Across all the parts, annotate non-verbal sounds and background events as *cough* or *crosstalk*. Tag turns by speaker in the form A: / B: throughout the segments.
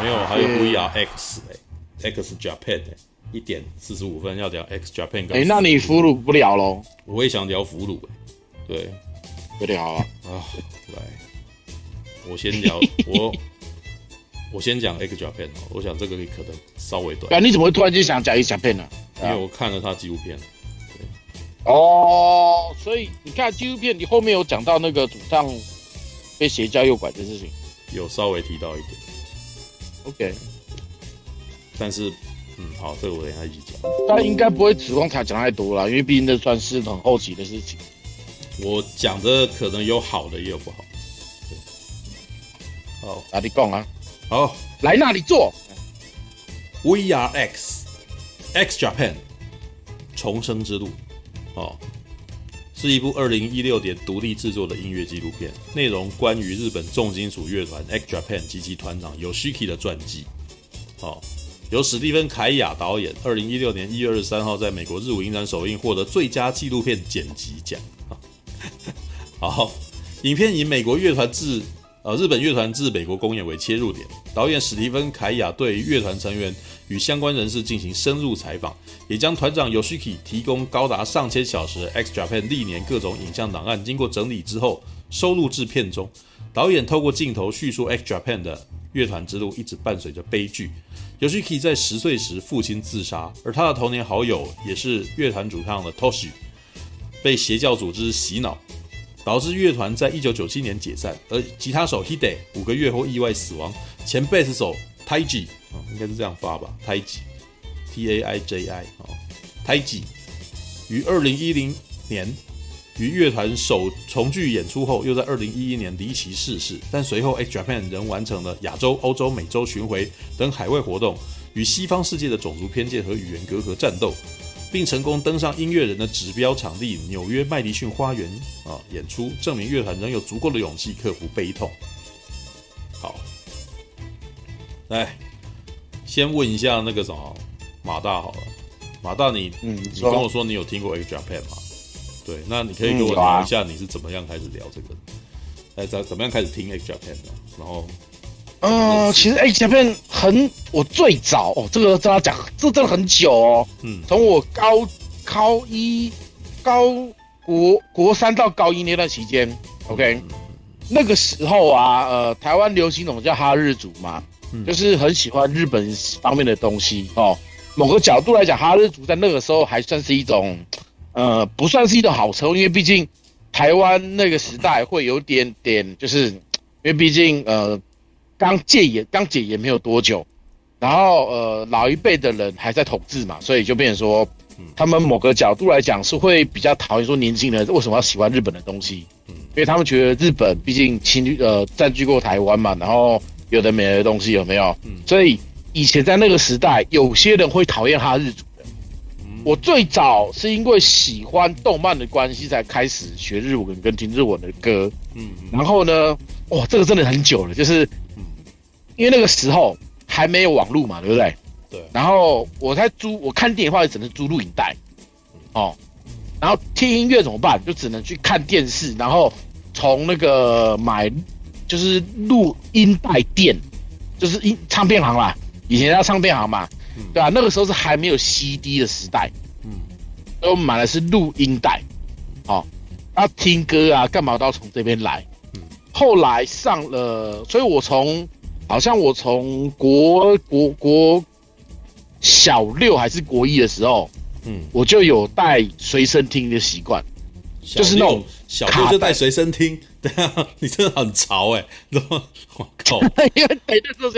A: 没有，还有 VR X 哎，X Japan 哎，一点四十五分要聊 X Japan。
B: 哎，那你俘虏不了喽？
A: 我也想聊俘虏哎，对，
B: 有点好啊。
A: 啊，来，我先聊 *laughs* 我，我先讲 X Japan 哦。我想这个可能稍微短。
B: 哎，你怎么会突然间想讲 X Japan 呢？
A: 因为我看了他纪录片。
B: 对。哦，所以你看纪录片，你后面有讲到那个主唱被邪教诱拐的事情，
A: 有稍微提到一点。
B: OK，
A: 但是，嗯，好，这个我等一下一起讲。
B: 但应该不会指望他讲太多了，因为毕竟这算是很后期的事情。
A: 我讲的可能有好的，也有不好。好，
B: 哪里讲啊？
A: 好，
B: 来那里坐。
A: VR X X Japan 重生之路，哦，是一部二零一六年独立制作的音乐纪录片，内容关于日本重金属乐团 X Japan 及其团长 Yoshiki 的传记。哦，由史蒂芬·凯亚导演，二零一六年一月二十三号在美国日舞影展首映，获得最佳纪录片剪辑奖。好，影片以美国乐团至呃日本乐团至美国公演为切入点，导演史蒂芬·凯亚对乐团成员与相关人士进行深入采访，也将团长 Yoshiki 提供高达上千小时 X Japan 历年各种影像档案，经过整理之后收录制片中。导演透过镜头叙述 X Japan 的乐团之路，一直伴随着悲剧。Yoshiki 在十岁时父亲自杀，而他的童年好友也是乐团主唱的 Toshi 被邪教组织洗脑，导致乐团在一九九七年解散，而吉他手 Hide 五个月后意外死亡，前贝斯手 Taiji 啊，应该是这样发吧，Taiji，T A I J I 哦胎记于二零一零年。于乐团首重聚演出后，又在二零一一年离奇逝世。但随后 H Japan 仍完成了亚洲、欧洲、美洲巡回等海外活动，与西方世界的种族偏见和语言隔阂战斗，并成功登上音乐人的指标场地纽约麦迪逊花园啊演出，证明乐团仍有足够的勇气克服悲痛。好，来，先问一下那个什么马大好了，马大你，你嗯，你跟我说你有听过 X Japan 吗？对，那你可以跟我聊一下你是怎么样开始聊这个，哎、嗯，怎、啊、怎么样开始听 X Japan 的？然后，
B: 呃，其实 X Japan 很，我最早哦，这个真的讲，这真的很久哦，嗯，从我高高一高国国三到高一那段期间，OK，、嗯、那个时候啊，呃，台湾流行那种叫哈日族嘛，嗯、就是很喜欢日本方面的东西哦。某个角度来讲，哈日族在那个时候还算是一种。呃，不算是一种好车，因为毕竟台湾那个时代会有点点，就是因为毕竟呃刚戒严，刚解严没有多久，然后呃老一辈的人还在统治嘛，所以就变成说，他们某个角度来讲是会比较讨厌说年轻人为什么要喜欢日本的东西，因为他们觉得日本毕竟侵呃占据过台湾嘛，然后有的没的东西有没有？嗯所以以前在那个时代，有些人会讨厌哈日族。我最早是因为喜欢动漫的关系，才开始学日文跟听日文的歌。嗯，然后呢，哇，这个真的很久了，就是，因为那个时候还没有网络嘛，对不对？对。然后我在租，我看电影的话也，只能租录影带。哦。然后听音乐怎么办？就只能去看电视，然后从那个买，就是录音带店，就是音唱片行啦，以前叫唱片行嘛。嗯、对啊，那个时候是还没有 CD 的时代，嗯，所以我们买的是录音带，好、哦，要听歌啊，干嘛都要从这边来，嗯，后来上了，所以我从好像我从国国国小六还是国一的时候，嗯，我就有带随身听的习惯，就是那种
A: 小六就带随身听。*laughs* 对啊，你真的很潮哎、欸！我靠，因为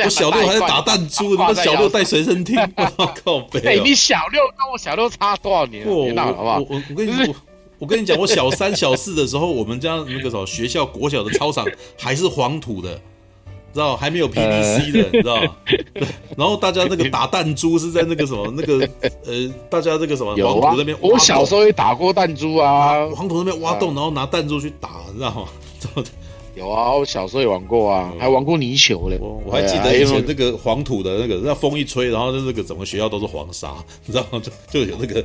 A: 我小六还在打弹珠，你小六带随身听，*laughs* 我靠！*laughs*
B: 哎，你小六跟我小六差多少年？我？
A: 我我我跟你说，我跟你讲，我小三小四的时候，我们家那个什么学校国小的操场还是黄土的，知道还没有 PVC 的，你知道吗？*laughs* 然后大家那个打弹珠是在那个什么那个呃，大家这个什么黄土那边。
B: 我小时候也打过弹珠啊，
A: 黄土那边挖洞，然后拿弹珠去打，你知道吗？
B: 有啊，我小时候也玩过啊，还玩过泥球嘞。
A: 我我还记得以前那个黄土的那个，那风一吹，然后那个整个学校都是黄沙，你知道吗？*laughs* 就就有那个。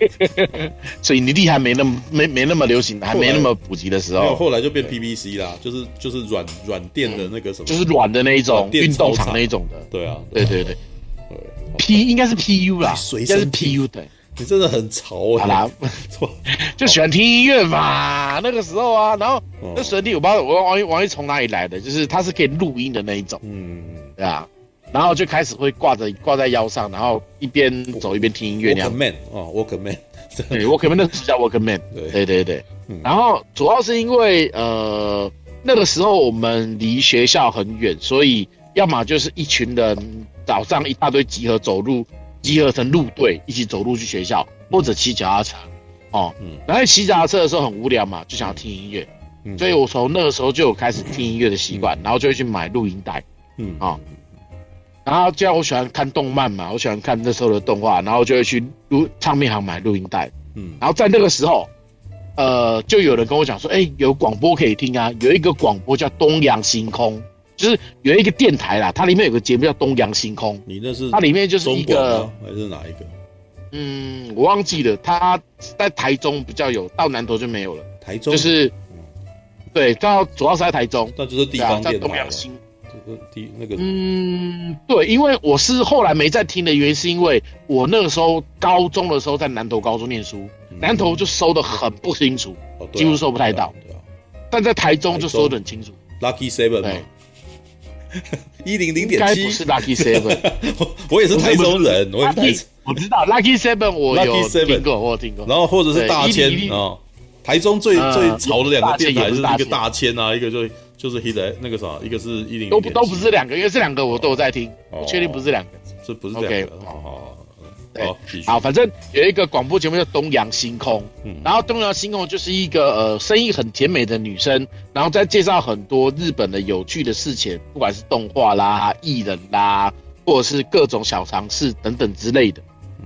A: *laughs*
B: 所以泥地还没那么没没那么流行，还没那么普及的时候。
A: 后来就变 PVC 啦，就是就是软软垫的那个什么，
B: 就是软的那一种运动场那一种的。
A: 对啊，
B: 对对对。P 应该是 PU 啦，应该是 PU 对。
A: 你真的很潮哎！好啦，*laughs*
B: 就喜欢听音乐嘛，那个时候啊，然后那随地我不知道我王一王一从哪里来的，就是它是可以录音的那一种，嗯，对啊，然后就开始会挂着挂在腰上，然后一边走一边听音乐那样。
A: Walkman 哦，Walkman，
B: 对，Walkman 那是叫 Walkman，对。对对，然后主要是因为呃那个时候我们离学校很远，所以要么就是一群人早上一大堆集合走路。集合成路队，一起走路去学校，或者骑脚踏车，哦，嗯，然后骑脚踏车的时候很无聊嘛，就想要听音乐，嗯，所以我从那个时候就有开始听音乐的习惯，然后就会去买录音带，嗯。啊，然后既然我喜欢看动漫嘛，我喜欢看那时候的动画，然后就会去录唱片行买录音带，嗯，然后在那个时候，呃，就有人跟我讲说，哎，有广播可以听啊，有一个广播叫东洋星空。就是有一个电台啦，它里面有个节目叫《东洋星空》。
A: 你那是？
B: 它里面就是一个
A: 还是哪一个？
B: 嗯，我忘记了。它在台中比较有，到南投就没有了。
A: 台中
B: 就是，对，到主要是在台中。
A: 那就是地方电台。
B: 东洋星，
A: 第那个。
B: 嗯，对，因为我是后来没再听的原因，是因为我那个时候高中的时候在南投高中念书，南投就收的很不清楚，几乎收不太到。但在台中就收得很清楚。
A: Lucky Seven。*laughs* 一零零点七，
B: 是 Lucky Seven，
A: 我 *laughs* 我也是台中人，我
B: 我知道 Lucky Seven，我有听过，我有听过。
A: 然后或者是大千啊，台中最最潮的两个电台是一个大千。啊，一个就就是 Hit 那个啥，一个是一零
B: 都都不是两个，因为这两个我都有在听，我确定不是两个，
A: 这不是两个，好好。
B: 对，好，反正有一个广播节目叫《东洋星空》，嗯，然后《东洋星空》就是一个呃声音很甜美的女生，然后再介绍很多日本的有趣的事情，不管是动画啦、艺人啦，或者是各种小尝试等等之类的，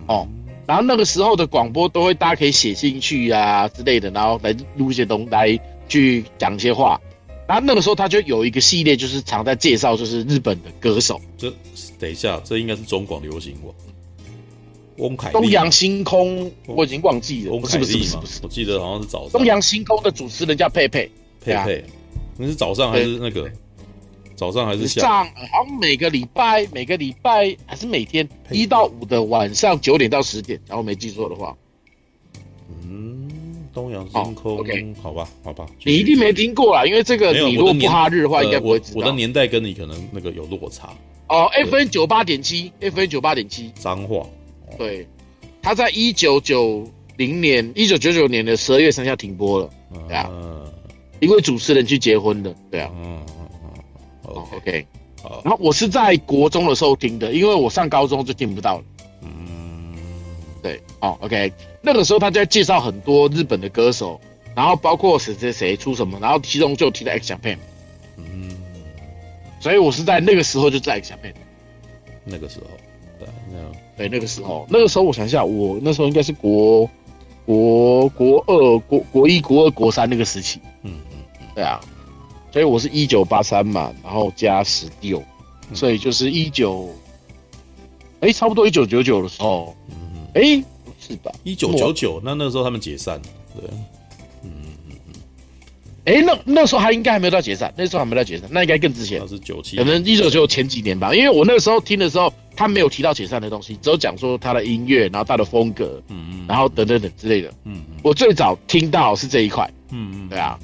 B: 哦，然后那个时候的广播都会大家可以写进去啊之类的，然后来录一些东西来去讲一些话，然后那个时候他就有一个系列，就是常在介绍就是日本的歌手。
A: 这等一下，这应该是中广流行网。翁凯
B: 东洋星空，我已经忘记了。
A: 翁凯丽吗？我记得好像是早
B: 上。东洋星空的主持人叫佩佩，
A: 佩佩，你是早上还是那个？早上还是下？
B: 上好像每个礼拜，每个礼拜还是每天一到五的晚上九点到十点，然后没记错的话。
A: 嗯，东洋星空，OK，好吧，好吧。
B: 你一定没听过啦，因为这个你如果不哈日的话，应该不会知道。
A: 我的年代跟你可能那个有落差。
B: 哦 FN 九八点七，FN 九八点七，
A: 脏话。
B: 对，他在一九九零年，一九九九年的十二月三号停播了，对啊，因为主持人去结婚的，对啊，嗯嗯嗯，OK，好，然后我是在国中的时候听的，因为我上高中就听不到了，嗯，对，哦，OK，那个时候他就在介绍很多日本的歌手，然后包括谁谁谁出什么，然后其中就提到 X Japan，嗯，所以我是在那个时候就在 X Japan，
A: 那个时候。
B: 对，那个时候，那个时候我想一下，我那时候应该是国国国二、国国一、国二、国三那个时期。嗯嗯嗯，对啊，所以我是一九八三嘛，然后加十六，所以就是一九，哎，差不多一九九九的时候。嗯嗯，哎，是吧？
A: 一九九九，那那时候他们解散了，对。
B: 哎，那那时候他应该还没有到解散，那时候还没到解散，那应该更之前。
A: 那是九七，
B: 可能一九九九前几年吧。因为我那个时候听的时候，他没有提到解散的东西，只有讲说他的音乐，然后他的风格，嗯嗯，然后等等等之类的。嗯嗯。我最早听到是这一块，嗯嗯，对啊。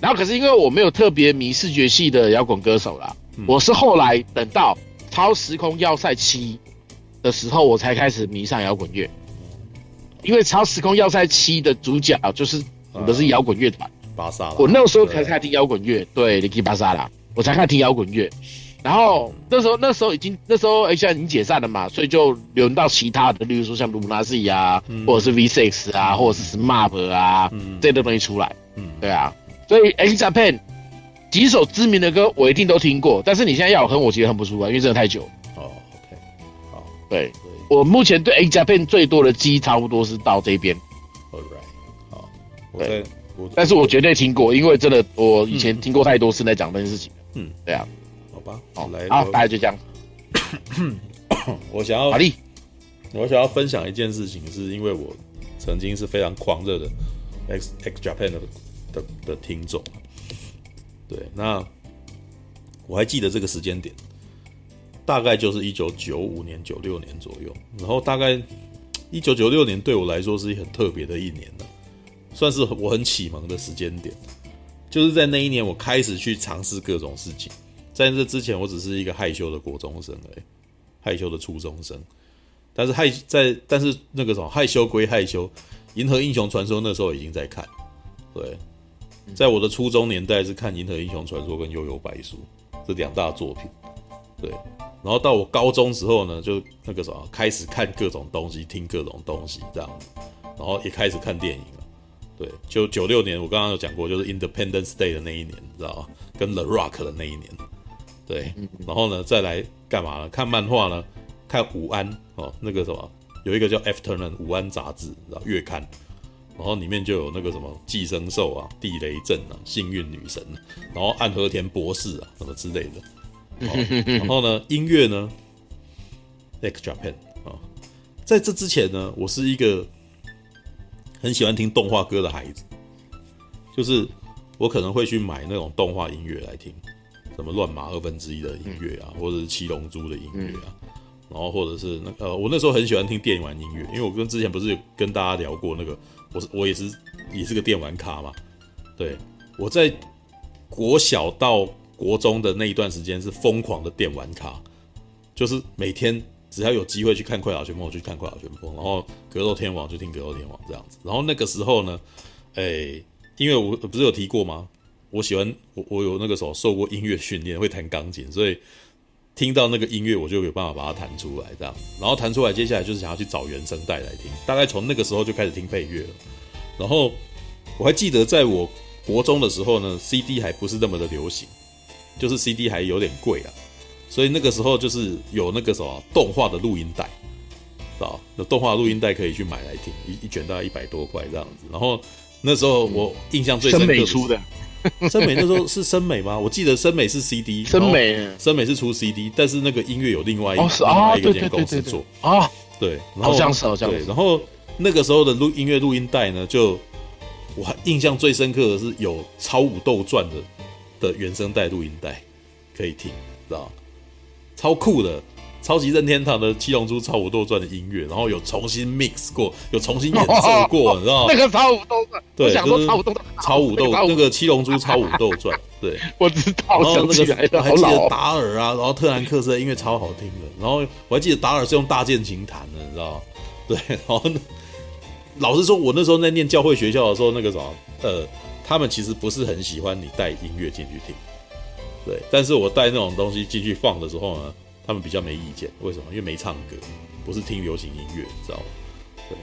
B: 然后可是因为我没有特别迷视觉系的摇滚歌手啦，我是后来等到《超时空要塞七》的时候，我才开始迷上摇滚乐。因为《超时空要塞七》的主角就是我的是摇滚乐团。
A: 巴萨，
B: 我那个时候才开始听摇滚乐，对，你可以巴萨啦，我才开始听摇滚乐。然后那时候那时候已经那时候哎，现在已经解散了嘛，所以就轮到其他的，例如说像卢纳西啊，或者是 V Six 啊，或者是 SMAP 啊，这些东西出来。嗯，对啊，所以 X Japan 几首知名的歌我一定都听过，但是你现在要我哼，我其实哼不出来，因为真的太久。哦，OK，好，对，我目前对 X Japan 最多的记忆差不多是到这边。
A: All right，好，对。我
B: 但是我绝对听过，因为真的我以前听过太多次在讲这件事情。嗯，对啊，
A: 好吧，好来
B: 啊，大家就这样。*coughs*
A: 我想要，
B: 好的，
A: 我想要分享一件事情，是因为我曾经是非常狂热的 X X Japan 的的的听众。对，那我还记得这个时间点，大概就是一九九五年、九六年左右。然后大概一九九六年对我来说是一很特别的一年了，算是我很启蒙的时间点。就是在那一年，我开始去尝试各种事情。在这之前，我只是一个害羞的国中生而已，害羞的初中生。但是害在，但是那个什么害羞归害羞，《银河英雄传说》那时候已经在看，对。在我的初中年代是看《银河英雄传说》跟《幽游白书》这两大作品，对。然后到我高中时候呢，就那个什么开始看各种东西，听各种东西这样子，然后也开始看电影。对，就九六年我刚刚有讲过，就是 Independence Day 的那一年，你知道吗？跟 The Rock 的那一年，对。然后呢，再来干嘛呢？看漫画呢？看午安哦，那个什么，有一个叫 Afternoon 午安杂志，知道月刊。然后里面就有那个什么寄生兽啊、地雷阵啊、幸运女神，然后暗和田博士啊什么之类的。哦、然后呢，音乐呢，X Japan 啊、哦，在这之前呢，我是一个很喜欢听动画歌的孩子，就是我可能会去买那种动画音乐来听，什么乱马二分之一的音乐啊，或者是七龙珠的音乐啊，然后或者是那呃，我那时候很喜欢听电玩音乐，因为我跟之前不是有跟大家聊过那个。我是我也是也是个电玩咖嘛，对，我在国小到国中的那一段时间是疯狂的电玩咖，就是每天只要有机会去看快打旋风，我就去看快打旋风，然后格斗天王就听格斗天王这样子。然后那个时候呢，哎、因为我不是有提过吗？我喜欢我我有那个时候受过音乐训练，会弹钢琴，所以。听到那个音乐，我就有办法把它弹出来，这样，然后弹出来，接下来就是想要去找原声带来听。大概从那个时候就开始听配乐了。然后我还记得，在我国中的时候呢，CD 还不是那么的流行，就是 CD 还有点贵啊，所以那个时候就是有那个什么动画的录音带，啊，那动画录音带可以去买来听，一一卷大概一百多块这样子。然后那时候我印象最深刻的是。森美 *laughs* 那时候是森美吗？我记得森美是 CD，
B: 森美
A: 森美是出 CD，但是那个音乐有另外一另外一个间公司做
B: 啊，
A: 对，好
B: 像是好像是。
A: 然后那个时候的录音乐录音带呢，就我印象最深刻的是有《超武斗传》的的原声带录音带可以听，知道超酷的。超级任天堂的《七龙珠超武斗传》的音乐，然后有重新 mix 过，有重新演奏过，*laughs* 你知道吗？
B: 那个超武斗传，
A: 对，
B: 超武斗
A: 超武斗那个《七龙珠超武斗传》，*laughs* 对，
B: 我知道。然
A: 后那个我还记得达尔啊，然后特兰克斯的音乐超好听的，然后我还记得达尔是用大键琴弹的，你知道吗？*laughs* 对，然后老实说，我那时候在念教会学校的时候，那个什么，呃，他们其实不是很喜欢你带音乐进去听，对，但是我带那种东西进去放的时候呢。他们比较没意见，为什么？因为没唱歌，不是听流行音乐，知道吗？对。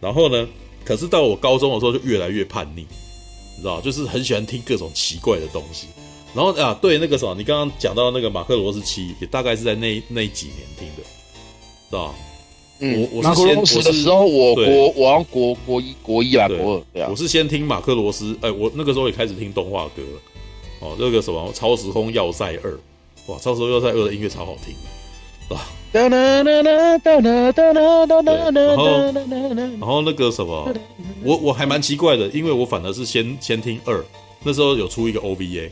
A: 然后呢，可是到我高中的时候就越来越叛逆，你知道，就是很喜欢听各种奇怪的东西。然后啊，对那个什么，你刚刚讲到那个马克罗斯七，也大概是在那那几年听的，知道吗？
B: 嗯，
A: 我我是先我是
B: 的时候，我国我要国国一国一啊国二，对啊。
A: 我是先听马克罗斯，哎，我那个时候也开始听动画歌了，哦，那个什么《超时空要塞二》。哇，超时空要塞二的音乐超好听，啊！然后，然后那个什么，我我还蛮奇怪的，因为我反而是先先听二，那时候有出一个 OVA，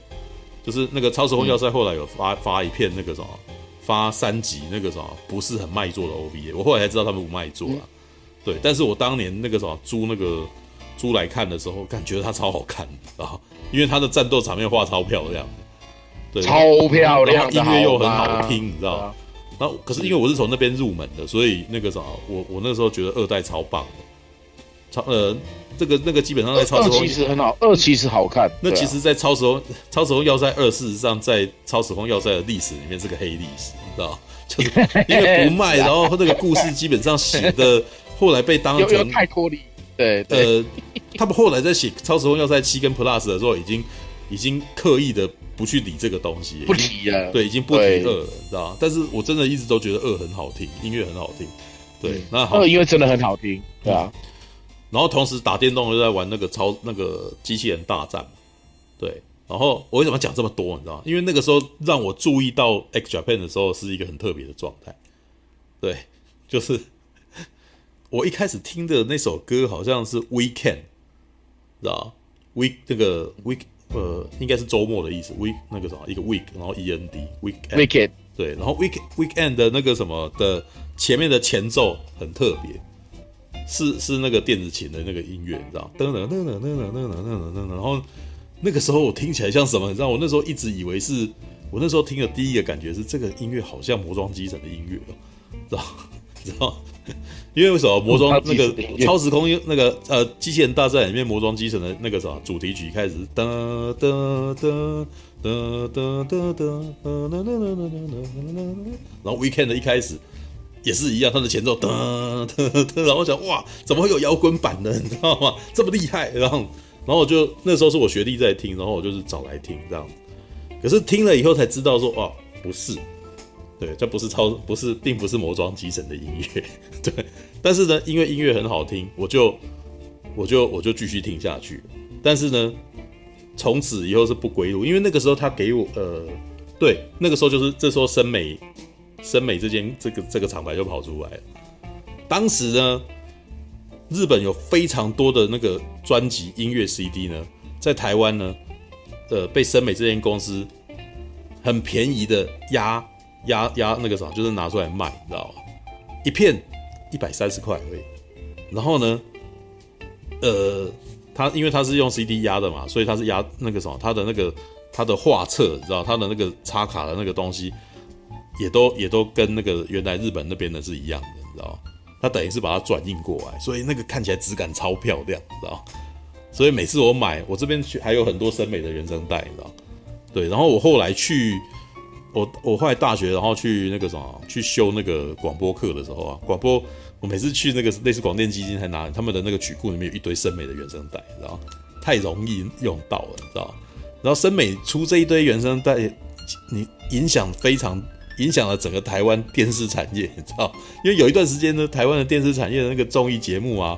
A: 就是那个超时空要塞后来有发发一片那个什么，发三集那个什么不是很卖座的 OVA，我后来才知道他们不卖座啊，对，但是我当年那个什么租那个租来看的时候，感觉它超好看啊，因为他的战斗场面画超漂亮。对，
B: 超漂亮，
A: 音乐又很好听，你知道？啊、然后可是因为我是从那边入门的，所以那个啥，我我那时候觉得二代超棒的，超呃，这个那个基本上在超时空
B: 其实很好，二其实好看。
A: 那其实，在超时空超时空要塞二，事实上在超时空要塞的历史里面是个黑历史，你知道？*laughs* 就是因为不卖，*laughs* 然后那个故事基本上写的后来被当成
B: 太脱离。对，对，
A: 呃，他们后来在写超时空要塞七跟 Plus 的时候，已经已经刻意的。不去理这个东西，
B: 不提了。
A: 对，已经不提二了，知道吗？但是我真的一直都觉得二很好听，音乐很好听。对，那好，
B: 二因为真的很好听，对啊。
A: 然后同时打电动又在玩那个超那个机器人大战，对。然后我为什么讲这么多？你知道吗？因为那个时候让我注意到 X Japan 的时候是一个很特别的状态，对，就是 *laughs* 我一开始听的那首歌好像是 Weekend，知道？Week 这个 Week 呃应该是周末的意思，Week 那个什么一个 Week，然后 E N D Weekend
B: Weekend
A: 对，然后 Week Weekend 的那个什么的前面的前奏很特别，是是那个电子琴的那个音乐，你知道噔噔噔噔噔噔噔噔噔噔，然后。那个时候我听起来像什么？你知道，我那时候一直以为是，我那时候听的第一个感觉是这个音乐好像魔装机神的音乐哦，知道？知道？*laughs* 因为为什么魔装那个超时空那个呃机器人大战里面魔装机神的那个什么主题曲开始哒哒哒哒哒哒哒哒哒哒哒哒哒，然后 Weekend 的一开始也是一样，它的前奏哒哒哒，然后我想哇，怎么会有摇滚版的？*laughs* 你知道吗？这么厉害，然后。然后我就那时候是我学弟在听，然后我就是找来听这样。可是听了以后才知道说，哦，不是，对，这不是超，不是，并不是魔装机神的音乐，对。但是呢，因为音乐很好听，我就我就我就继续听下去。但是呢，从此以后是不归路，因为那个时候他给我，呃，对，那个时候就是这时候森美森美这间这个这个厂牌就跑出来了。当时呢。日本有非常多的那个专辑音乐 CD 呢，在台湾呢，呃，被森美这间公司很便宜的压压压那个啥，就是拿出来卖，你知道吗？一片一百三十块而已。然后呢，呃，他因为他是用 CD 压的嘛，所以他是压那个什么，他的那个他的画册，你知道，他的那个插卡的那个东西，也都也都跟那个原来日本那边的是一样的，你知道吗？他等于是把它转印过来，所以那个看起来质感超漂亮，你知道？所以每次我买，我这边去还有很多森美的原声带，你知道？对，然后我后来去，我我后来大学，然后去那个什么，去修那个广播课的时候啊，广播，我每次去那个类似广电基金，才拿他们的那个曲库里面有一堆森美的原声带，你知道？太容易用到了，你知道？然后森美出这一堆原声带，你影响非常。影响了整个台湾电视产业，你知道？因为有一段时间呢，台湾的电视产业的那个综艺节目啊，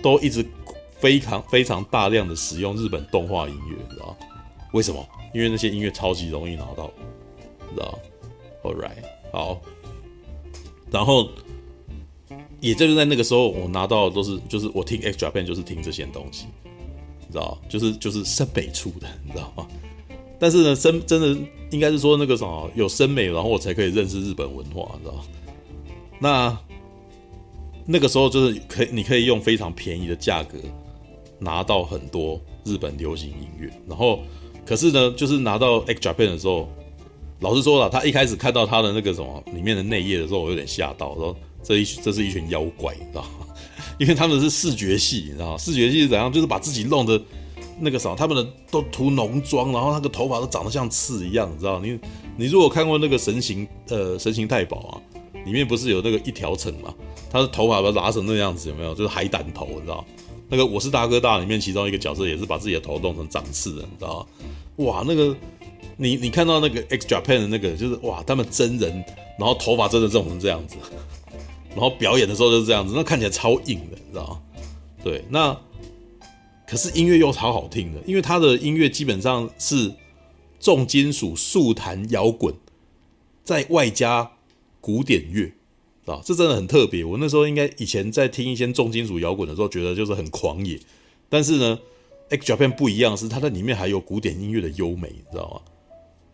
A: 都一直非常非常大量的使用日本动画音乐，你知道？为什么？因为那些音乐超级容易拿到，知道？All right，好。然后，也就是在那个时候，我拿到的都是，就是我听 X Japan 就是听这些东西，你知道？就是就是森美出的，你知道吗？但是呢，真真的应该是说那个什么有森美，然后我才可以认识日本文化，你知道？那那个时候就是可以，你可以用非常便宜的价格拿到很多日本流行音乐。然后，可是呢，就是拿到 X Japan 的时候，老实说了，他一开始看到他的那个什么里面的内页的时候，我有点吓到，说这一这是一群妖怪，你知道吗？*laughs* 因为他们是视觉系，你知道吗？视觉系是怎样？就是把自己弄得。那个啥，他们的都涂浓妆，然后那个头发都长得像刺一样，你知道？你你如果看过那个神行呃神行太保啊，里面不是有那个一条城嘛？他的头发都拉成那样子，有没有？就是海胆头，你知道？那个我是大哥大里面其中一个角色也是把自己的头弄成长刺的，你知道？哇，那个你你看到那个 X Japan 的那个，就是哇，他们真人，然后头发真的弄成这样子，*laughs* 然后表演的时候就是这样子，那看起来超硬的，你知道吗？对，那。可是音乐又超好听的，因为他的音乐基本上是重金属、速弹、摇滚，再外加古典乐，啊，这真的很特别。我那时候应该以前在听一些重金属摇滚的时候，觉得就是很狂野。但是呢，X Japan 不一样，是它在里面还有古典音乐的优美，你知道吗？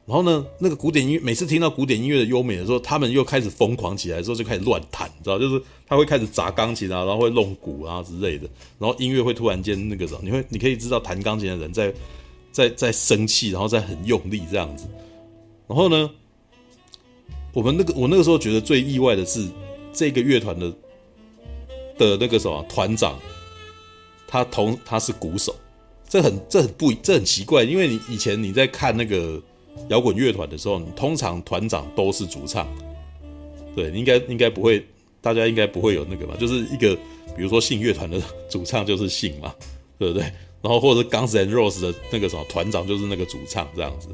A: 然后呢，那个古典音乐，每次听到古典音乐的优美的时候，他们又开始疯狂起来的时候，就开始乱弹，你知道，就是他会开始砸钢琴啊，然后会弄鼓啊之类的，然后音乐会突然间那个什么，你会你可以知道弹钢琴的人在在在生气，然后在很用力这样子。然后呢，我们那个我那个时候觉得最意外的是这个乐团的的那个什么团长，他同他是鼓手，这很这很不这很奇怪，因为你以前你在看那个。摇滚乐团的时候，通常团长都是主唱，对，应该应该不会，大家应该不会有那个吧？就是一个，比如说信乐团的主唱就是信嘛，对不对？然后或者是 Guns N' Roses 的那个什么团长就是那个主唱这样子，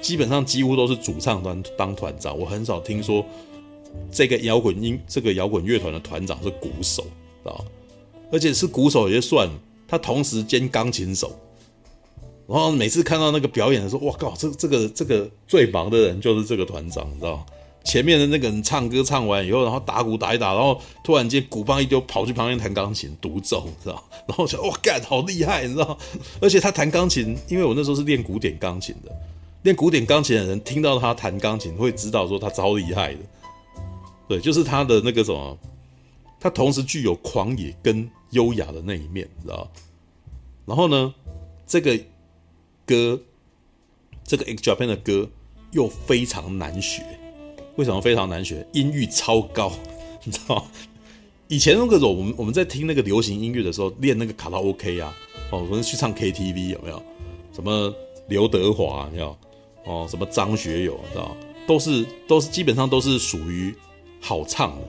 A: 基本上几乎都是主唱当当团长。我很少听说这个摇滚音这个摇滚乐团的团长是鼓手啊。而且是鼓手也就算了，他同时兼钢琴手。然后每次看到那个表演的时候，哇靠，这这个这个最忙的人就是这个团长，你知道吗？前面的那个人唱歌唱完以后，然后打鼓打一打，然后突然间鼓棒一丢，跑去旁边弹钢琴独奏，你知道？然后我想，哇干，好厉害，你知道？而且他弹钢琴，因为我那时候是练古典钢琴的，练古典钢琴的人听到他弹钢琴，会知道说他超厉害的。对，就是他的那个什么，他同时具有狂野跟优雅的那一面，知道？然后呢，这个歌，这个 X Japan 的歌又非常难学。为什么非常难学？音域超高，*laughs* 你知道吗？以前那个时候，我们我们在听那个流行音乐的时候，练那个卡拉 OK 啊，哦，我们去唱 KTV 有没有？什么刘德华你知道？哦，什么张学友，知道？都是都是基本上都是属于好唱的，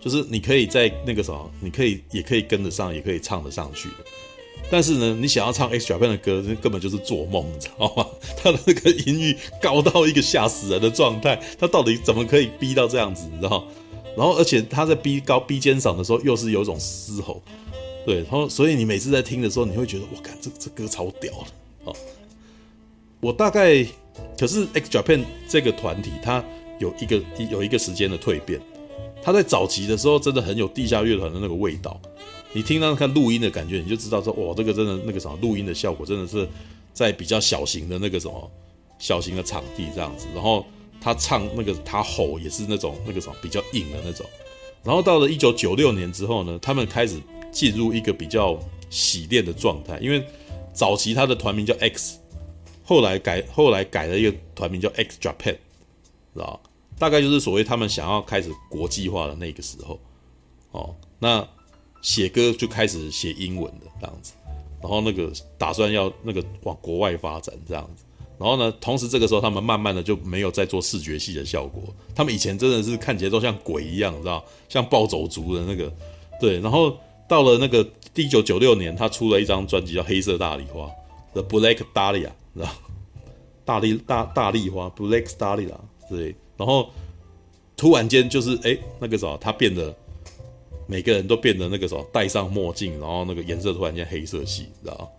A: 就是你可以在那个什么，你可以也可以跟得上，也可以唱得上去。但是呢，你想要唱 X Japan 的歌，那根本就是做梦，你知道吗？他的那个音域高到一个吓死人的状态，他到底怎么可以逼到这样子，你知道？然后，而且他在逼高逼尖嗓的时候，又是有一种嘶吼，对，然后所以你每次在听的时候，你会觉得，我靠，这这歌超屌的。我大概，可是 X Japan 这个团体，它有一个有一个时间的蜕变，他在早期的时候，真的很有地下乐团的那个味道。你听到看录音的感觉，你就知道说，哇，这个真的那个什么录音的效果，真的是在比较小型的那个什么小型的场地这样子。然后他唱那个他吼也是那种那个什么比较硬的那种。然后到了一九九六年之后呢，他们开始进入一个比较洗练的状态，因为早期他的团名叫 X，后来改后来改了一个团名叫 X Japan，知道？大概就是所谓他们想要开始国际化的那个时候。哦，那。写歌就开始写英文的这样子，然后那个打算要那个往国外发展这样子，然后呢，同时这个时候他们慢慢的就没有再做视觉系的效果，他们以前真的是看起来都像鬼一样，知道，像暴走族的那个，对，然后到了那个一九九六年，他出了一张专辑叫《黑色大丽花》The Black Dahlia，知道，大丽大大丽花 Black Dahlia，对，然后突然间就是哎那个时候他变得。每个人都变得那个什么，戴上墨镜，然后那个颜色突然间黑色系，知道？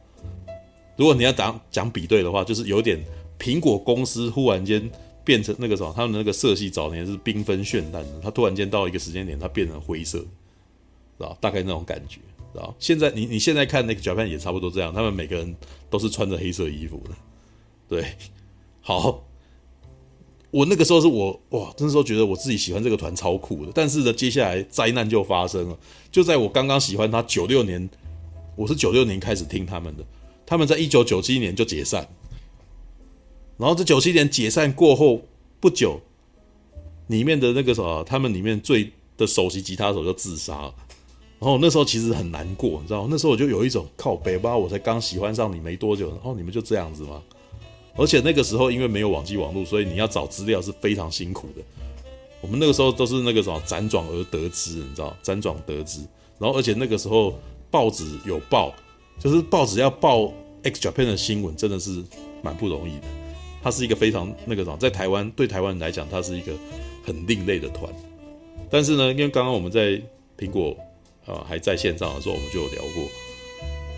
A: 如果你要讲讲比对的话，就是有点苹果公司忽然间变成那个什么，他们那个色系早年是缤纷绚烂的，它突然间到一个时间点，它变成灰色，知道？大概那种感觉，知道？现在你你现在看那个脚伴也差不多这样，他们每个人都是穿着黑色衣服的，对，好。我那个时候是我哇，那时候觉得我自己喜欢这个团超酷的，但是呢，接下来灾难就发生了。就在我刚刚喜欢他九六年，我是九六年开始听他们的，他们在一九九七年就解散。然后这九七年解散过后不久，里面的那个什么，他们里面最的首席吉他手就自杀了。然后那时候其实很难过，你知道？那时候我就有一种靠北吧，我才刚喜欢上你没多久，然后你们就这样子吗？而且那个时候，因为没有网际网络，所以你要找资料是非常辛苦的。我们那个时候都是那个什么辗转而得知，你知道，辗转得知。然后，而且那个时候报纸有报，就是报纸要报 X Japan 的新闻，真的是蛮不容易的。它是一个非常那个什么，在台湾对台湾人来讲，它是一个很另类的团。但是呢，因为刚刚我们在苹果啊、呃、还在线上的时候，我们就有聊过，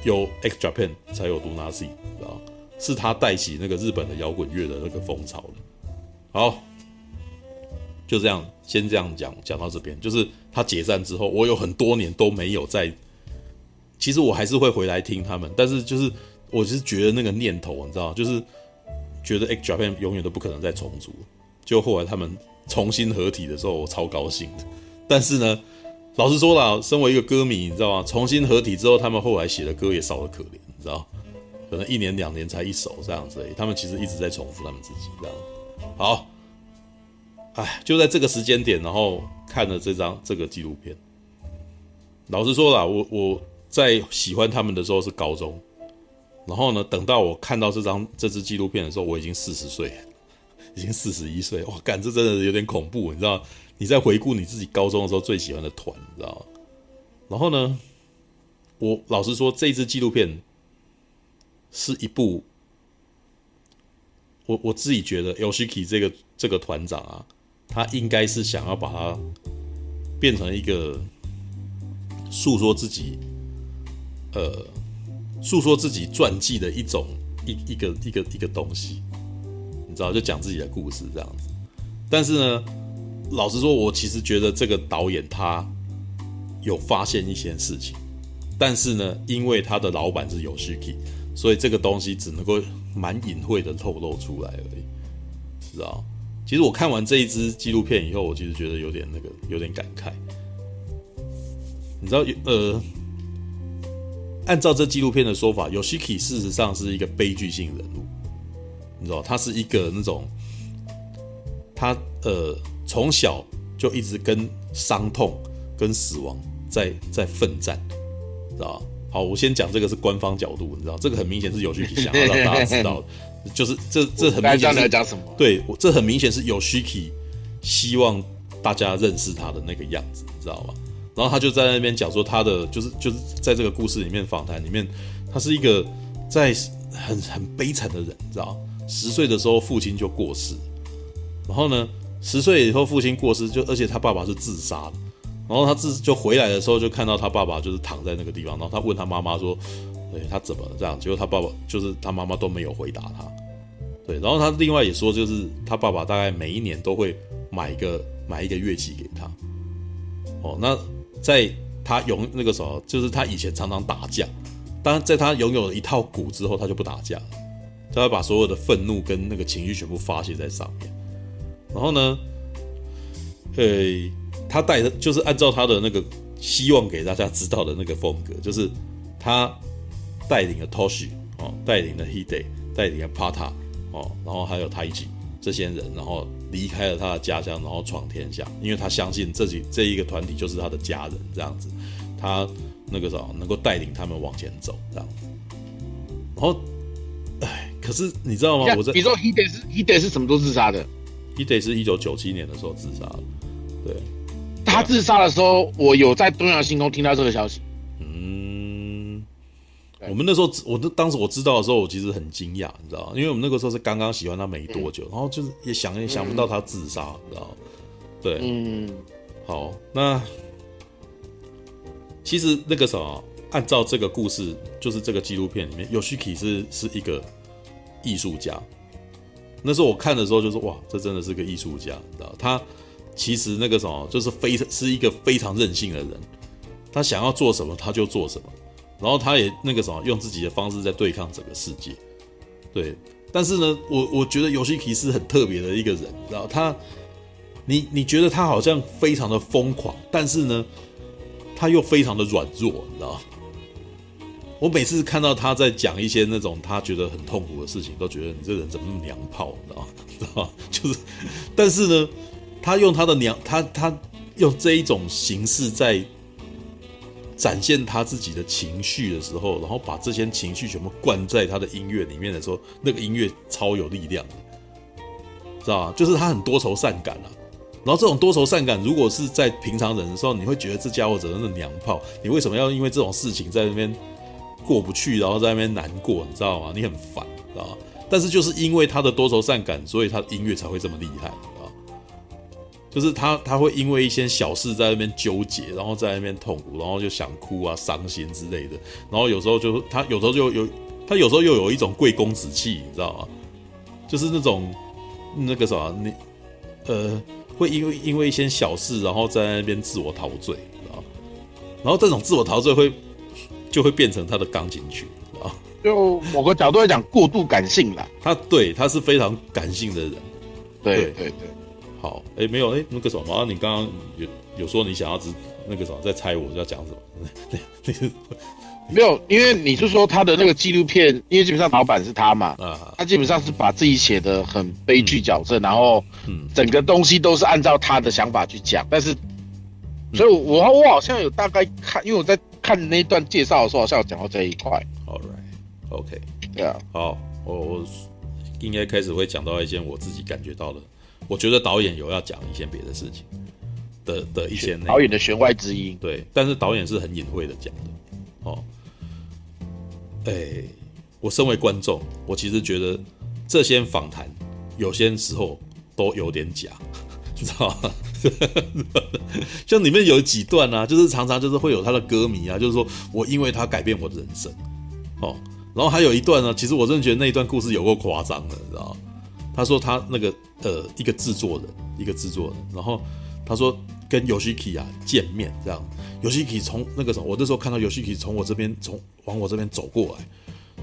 A: 有 X Japan 才有 Do Not See，知道。是他带起那个日本的摇滚乐的那个风潮的。好，就这样，先这样讲讲到这边。就是他解散之后，我有很多年都没有再，其实我还是会回来听他们，但是就是我就是觉得那个念头，你知道，就是觉得 X Japan 永远都不可能再重组。就后来他们重新合体的时候，我超高兴的。但是呢，老实说了，身为一个歌迷，你知道吗？重新合体之后，他们后来写的歌也少得可怜，你知道。可能一年两年才一首这样子，他们其实一直在重复他们自己这样。好，哎，就在这个时间点，然后看了这张这个纪录片。老实说啦，我我在喜欢他们的时候是高中，然后呢，等到我看到这张这支纪录片的时候，我已经四十岁，已经四十一岁。哇，干，这真的有点恐怖，你知道？你在回顾你自己高中的时候最喜欢的团，你知道？然后呢，我老实说，这支纪录片。是一部，我我自己觉得 Yoshiki 这个这个团长啊，他应该是想要把它变成一个诉说自己，呃，诉说自己传记的一种一一个一个一个东西，你知道，就讲自己的故事这样子。但是呢，老实说，我其实觉得这个导演他有发现一些事情，但是呢，因为他的老板是 Yoshiki，所以这个东西只能够蛮隐晦的透露出来而已，知道？其实我看完这一支纪录片以后，我其实觉得有点那个，有点感慨。你知道，呃，按照这纪录片的说法，Yoshiki 事实上是一个悲剧性人物。你知道，他是一个那种，他呃从小就一直跟伤痛、跟死亡在在奋战，知道？好，我先讲这个是官方角度，你知道，这个很明显是 Yoshiki 想要让大家知道的。*laughs* 就是这这很明显是讲什么？对，我这很明显是 Yoshiki 希望大家认识他的那个样子，你知道吗？然后他就在那边讲说他的就是就是在这个故事里面访谈里面，他是一个在很很悲惨的人，你知道？十岁的时候父亲就过世，然后呢，十岁以后父亲过世就而且他爸爸是自杀的，然后他自就回来的时候就看到他爸爸就是躺在那个地方，然后他问他妈妈说。对，他怎么了这样？结果他爸爸就是他妈妈都没有回答他。对，然后他另外也说，就是他爸爸大概每一年都会买一个买一个乐器给他。哦，那在他拥那个时候，就是他以前常常打架，但在他拥有了一套鼓之后，他就不打架了，他会把所有的愤怒跟那个情绪全部发泄在上面。然后呢，呃，他带的就是按照他的那个希望给大家知道的那个风格，就是他。带领了 Toshi 哦，带领了 Hide，带领了 Pata 哦，然后还有 Taiji 这些人，然后离开了他的家乡，然后闯天下，因为他相信自己这一个团体就是他的家人，这样子，他那个时候能够带领他们往前走，这样子。然后，哎，可是你知道吗？我在
B: 比如说 Hide 是 Hide 是什么时候自杀的
A: ？Hide 是一九九七年的时候自杀的。对，
B: 他自杀的时候，我有在东洋星空听到这个消息。
A: 嗯我们那时候，我那当时我知道的时候，我其实很惊讶，你知道吗？因为我们那个时候是刚刚喜欢他没多久，然后就是也想也想不到他自杀，你知道吗？对，嗯，好，那其实那个什么，按照这个故事，就是这个纪录片里面，Yoshiki 是是一个艺术家。那时候我看的时候，就是哇，这真的是个艺术家，你知道？他其实那个什么，就是非是一个非常任性的人，他想要做什么，他就做什么。然后他也那个什么，用自己的方式在对抗整个世界，对。但是呢，我我觉得游戏皮是很特别的一个人，你知道他，你你觉得他好像非常的疯狂，但是呢，他又非常的软弱，你知道。我每次看到他在讲一些那种他觉得很痛苦的事情，都觉得你这人怎么那么娘炮，你知道？知道？就是，但是呢，他用他的娘，他他用这一种形式在。展现他自己的情绪的时候，然后把这些情绪全部灌在他的音乐里面的时候，那个音乐超有力量的，知道吧？就是他很多愁善感啊。然后这种多愁善感，如果是在平常人的时候，你会觉得这家伙真的是娘炮。你为什么要因为这种事情在那边过不去，然后在那边难过？你知道吗？你很烦，知道吗？但是就是因为他的多愁善感，所以他的音乐才会这么厉害。就是他，他会因为一些小事在那边纠结，然后在那边痛苦，然后就想哭啊、伤心之类的。然后有时候就他有时候就有他有时候又有一种贵公子气，你知道吗？就是那种那个什么，你呃，会因为因为一些小事，然后在那边自我陶醉？然后这种自我陶醉会就会变成他的钢琴曲，知道？
B: 就某个角度来讲，过度感性了。
A: 他对他是非常感性的人，
B: 对对对。对
A: 好，哎，没有，哎，那个什么，你刚刚有有说你想要知那个什么，在猜我要讲什么？那个 *laughs*
B: 没有，因为你是说他的那个纪录片，因为基本上老板是他嘛，啊，他基本上是把自己写的很悲剧角色，嗯、然后，嗯，整个东西都是按照他的想法去讲，但是，所以我我好像有大概看，因为我在看那段介绍的时候，好像有讲到这一块。
A: All right，OK，
B: 对啊，
A: 好，我我应该开始会讲到一件我自己感觉到的。我觉得导演有要讲一些别的事情的的一些
B: 导演的弦外之音，
A: 对，但是导演是很隐晦的讲的哦。哎，我身为观众，我其实觉得这些访谈有些时候都有点假，你知道吗？*laughs* 像里面有几段啊，就是常常就是会有他的歌迷啊，就是说我因为他改变我的人生哦。然后还有一段呢，其实我真的觉得那一段故事有够夸张的，你知道？他说他那个呃一个制作人，一个制作人，然后他说跟尤希启啊见面这样尤希启从那个时候，我那时候看到尤希启从我这边从往我这边走过来，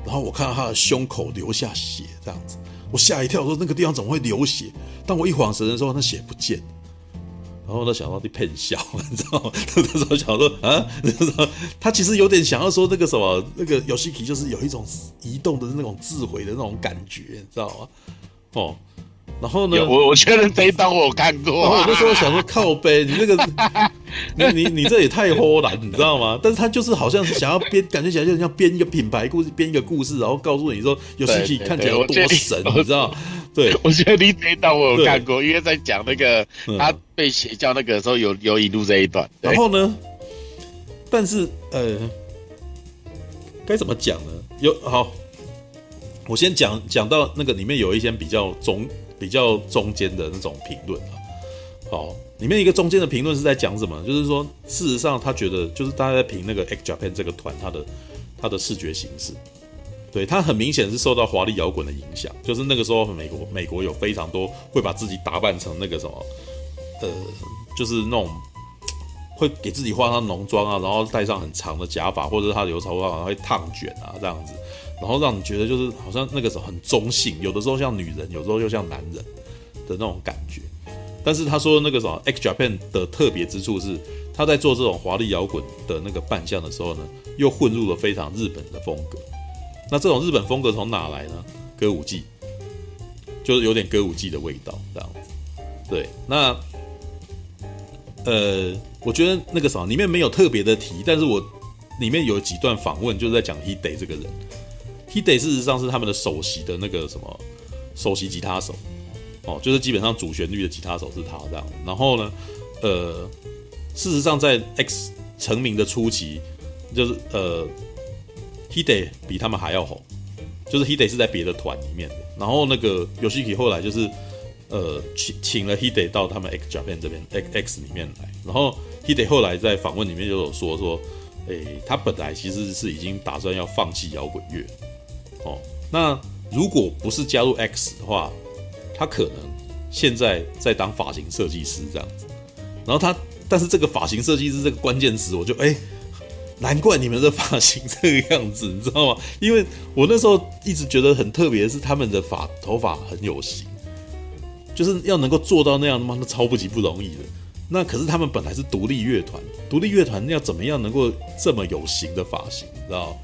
A: 然后我看到他的胸口流下血这样子，我吓一跳，说那个地方怎么会流血？当我一晃神的时候，那血不见。然后他想到被骗笑，*laughs* 你知道吗？他那时候想说啊，*laughs* 他其实有点想要说那个什么，那个 Yoshiki 就是有一种移动的那种自毁的那种感觉，你知道吗？哦，然后呢，
B: 我我确认这一段我有看过，啊。
A: 然后我那时候想说靠背，你那个，*laughs* 你你你这也太豁然，你知道吗？但是他就是好像是想要编，感觉起来就像编一个品牌故事，编一个故事，然后告诉你说 Yoshiki 看起来有多神，你知道。对，
B: 我觉得你这一段我有看过，因为在讲那个他被邪教那个时候有有引入这一段。
A: 然后呢，但是呃，该怎么讲呢？有好，我先讲讲到那个里面有一些比较中比较中间的那种评论啊。好，里面一个中间的评论是在讲什么？就是说，事实上他觉得就是大家在评那个 X Japan 这个团，他的他的视觉形式。对，他很明显是受到华丽摇滚的影响，就是那个时候美国美国有非常多会把自己打扮成那个什么，呃，就是那种会给自己画上浓妆啊，然后戴上很长的假发，或者他留长头发会烫卷啊这样子，然后让你觉得就是好像那个时候很中性，有的时候像女人，有时候又像男人的那种感觉。但是他说那个什么 X Japan 的特别之处是，他在做这种华丽摇滚的那个扮相的时候呢，又混入了非常日本的风格。那这种日本风格从哪来呢？歌舞伎，就是有点歌舞伎的味道，这样子。对，那呃，我觉得那个什么里面没有特别的提，但是我里面有几段访问，就是在讲 Hide 这个人。Hide 事实上是他们的首席的那个什么首席吉他手，哦，就是基本上主旋律的吉他手是他这样。然后呢，呃，事实上在 X 成名的初期，就是呃。Hide 比他们还要红，就是 Hide 是在别的团里面的，然后那个 Yoshiki 后来就是呃请请了 Hide 到他们 X Japan 这边 X X 里面来，然后 Hide 后来在访问里面就有说说，诶，他本来其实是已经打算要放弃摇滚乐，哦，那如果不是加入 X 的话，他可能现在在当发型设计师这样子，然后他但是这个发型设计师这个关键词，我就哎。难怪你们的发型这个样子，你知道吗？因为我那时候一直觉得很特别是他们的发头发很有型，就是要能够做到那样，他妈的超不及不容易的。那可是他们本来是独立乐团，独立乐团要怎么样能够这么有型的发型，你知道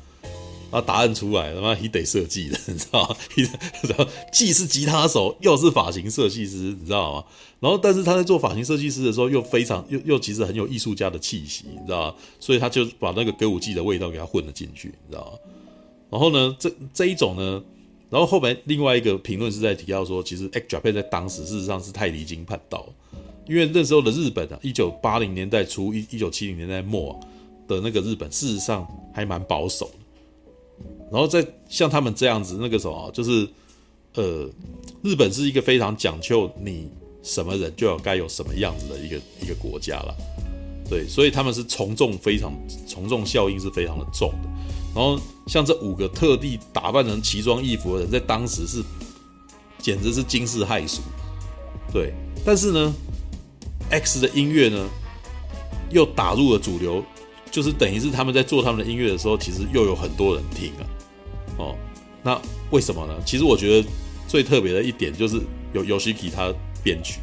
A: 他？答案出来了，他妈你得设计的，你知道吗？*laughs* 然后既是吉他手，又是发型设计师，你知道吗？然后，但是他在做发型设计师的时候，又非常又又其实很有艺术家的气息，你知道吗？所以他就把那个歌舞伎的味道给他混了进去，你知道吗？然后呢，这这一种呢，然后后面另外一个评论是在提到说，其实 X Japan 在当时事实上是太离经叛道，因为那时候的日本啊，一九八零年代初一一九七零年代末的那个日本，事实上还蛮保守。然后再像他们这样子，那个什么，就是，呃，日本是一个非常讲究你什么人就要该有什么样子的一个一个国家了，对，所以他们是从众非常从众效应是非常的重的。然后像这五个特地打扮成奇装异服的人，在当时是简直是惊世骇俗，对。但是呢，X 的音乐呢，又打入了主流，就是等于是他们在做他们的音乐的时候，其实又有很多人听啊。哦，那为什么呢？其实我觉得最特别的一点就是有 Yoshiki 他编曲，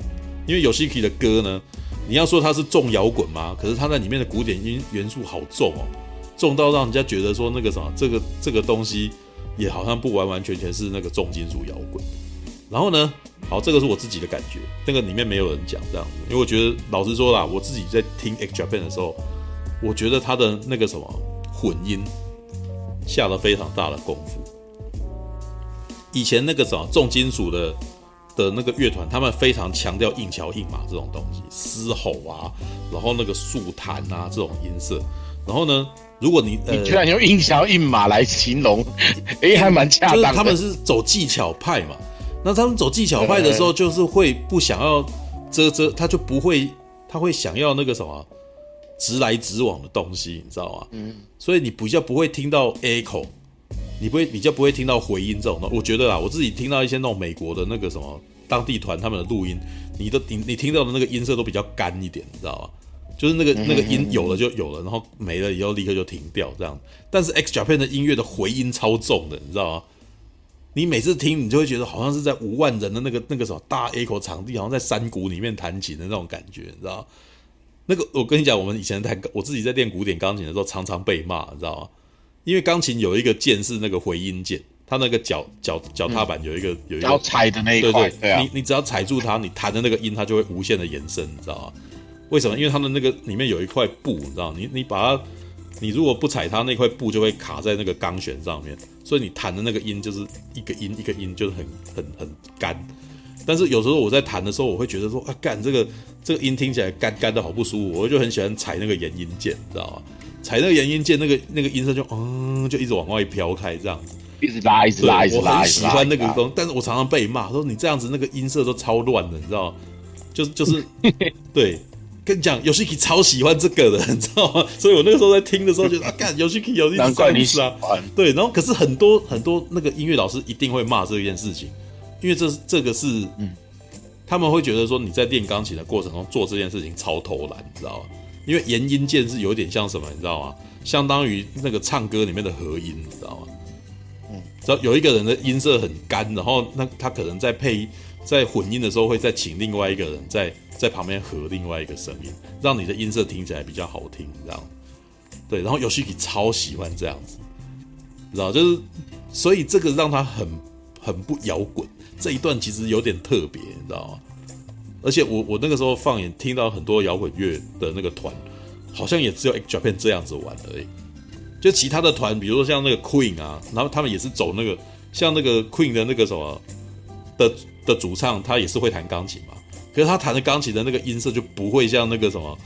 A: 因为尤西皮的歌呢，你要说他是重摇滚吗？可是他在里面的古典音元素好重哦，重到让人家觉得说那个什么，这个这个东西也好像不完完全全是那个重金属摇滚。然后呢，好，这个是我自己的感觉，那个里面没有人讲这样子，因为我觉得老实说啦，我自己在听 X Japan 的时候，我觉得他的那个什么混音。下了非常大的功夫。以前那个什么重金属的的那个乐团，他们非常强调硬桥硬马这种东西，嘶吼啊，然后那个竖弹啊这种音色。然后呢，如果你呃，
B: 你居然用硬桥硬马来形容，*laughs* 哎，还蛮恰当的。
A: 就是他们是走技巧派嘛，那他们走技巧派的时候，就是会不想要遮遮，他就不会他会想要那个什么直来直往的东西，你知道吗？嗯，所以你比较不会听到 echo，你不会比较不会听到回音这种的。我觉得啊，我自己听到一些那种美国的那个什么当地团他们的录音，你的你你听到的那个音色都比较干一点，你知道吗？就是那个那个音有了就有了，然后没了以后立刻就停掉这样。但是 X Japan 的音乐的回音超重的，你知道吗？你每次听你就会觉得好像是在五万人的那个那个什么大 echo 场地，好像在山谷里面弹琴的那种感觉，你知道吗？那个我跟你讲，我们以前弹我自己在练古典钢琴的时候，常常被骂，你知道吗？因为钢琴有一个键是那个回音键，它那个脚脚脚踏板有一个有一个要
B: 踩的那一块，对对，对啊，
A: 你你只要踩住它，你弹的那个音它就会无限的延伸，你知道吗？为什么？因为它的那个里面有一块布，你知道？你你把它，你如果不踩它，那块布就会卡在那个钢弦上面，所以你弹的那个音就是一个音一个音，就是很很很干。但是有时候我在弹的时候，我会觉得说啊，干这个这个音听起来干干的好不舒服，我就很喜欢踩那个延音键，你知道吗？踩那个延音键，那个那个音色就嗯，就一直往外飘开，这样子，
B: 一直拉，一直拉，一直拉，
A: 我很喜欢那个东，但是我常常被骂说你这样子那个音色都超乱的，你知道吗？就就是 *laughs* 对。跟你讲，Yoshiki 超喜欢这个的，你知道吗？所以我那个时候在听的时候，觉得啊，干 Yoshiki 有意思，意思啊。对，然后可是很多很多那个音乐老师一定会骂这件事情，因为这是这个是，嗯，他们会觉得说你在练钢琴的过程中做这件事情超偷懒，你知道吗？因为延音键是有点像什么，你知道吗？相当于那个唱歌里面的和音，你知道吗？嗯，只要有一个人的音色很干，然后那他可能在配在混音的时候会再请另外一个人在。在旁边和另外一个声音，让你的音色听起来比较好听，这样。对，然后 Yoshiki 超喜欢这样子，你知道就是，所以这个让他很很不摇滚。这一段其实有点特别，你知道吗？而且我我那个时候放眼听到很多摇滚乐的那个团，好像也只有 X Japan 这样子玩而已。就其他的团，比如说像那个 Queen 啊，然后他们也是走那个像那个 Queen 的那个什么的的主唱，他也是会弹钢琴嘛。可是他弹的钢琴的那个音色就不会像那个什么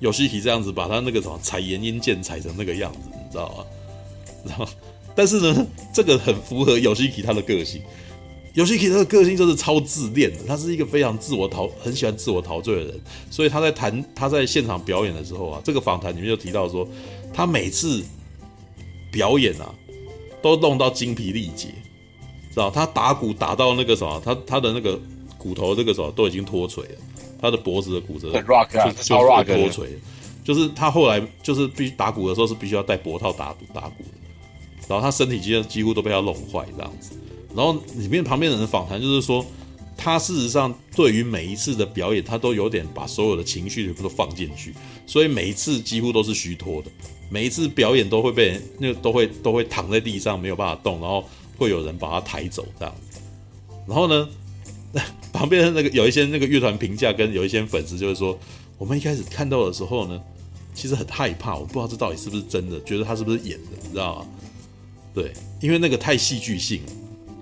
A: Yoshiki 这样子，把他那个什么踩延音键踩成那个样子，你知道吗？*laughs* 然后，但是呢，这个很符合 Yoshiki 他的个性。Yoshiki 他的个性就是超自恋的，他是一个非常自我陶，很喜欢自我陶醉的人。所以他在谈，他在现场表演的时候啊，这个访谈里面就提到说，他每次表演啊，都弄到精疲力竭，知道？他打鼓打到那个什么，他他的那个。骨头这个时候都已经脱垂了，他的脖子的骨折就就脱垂了，就是他后来就是必须打鼓的时候是必须要戴脖套打打鼓，然后他身体几几乎都被他弄坏这样子，然后里面旁边的人访谈就是说，他事实上对于每一次的表演，他都有点把所有的情绪全部都放进去，所以每一次几乎都是虚脱的，每一次表演都会被那都会都会躺在地上没有办法动，然后会有人把他抬走这样，然后呢？*laughs* 旁边的那个有一些那个乐团评价跟有一些粉丝就是说，我们一开始看到的时候呢，其实很害怕，我不知道这到底是不是真的，觉得他是不是演的，你知道吗？对，因为那个太戏剧性了，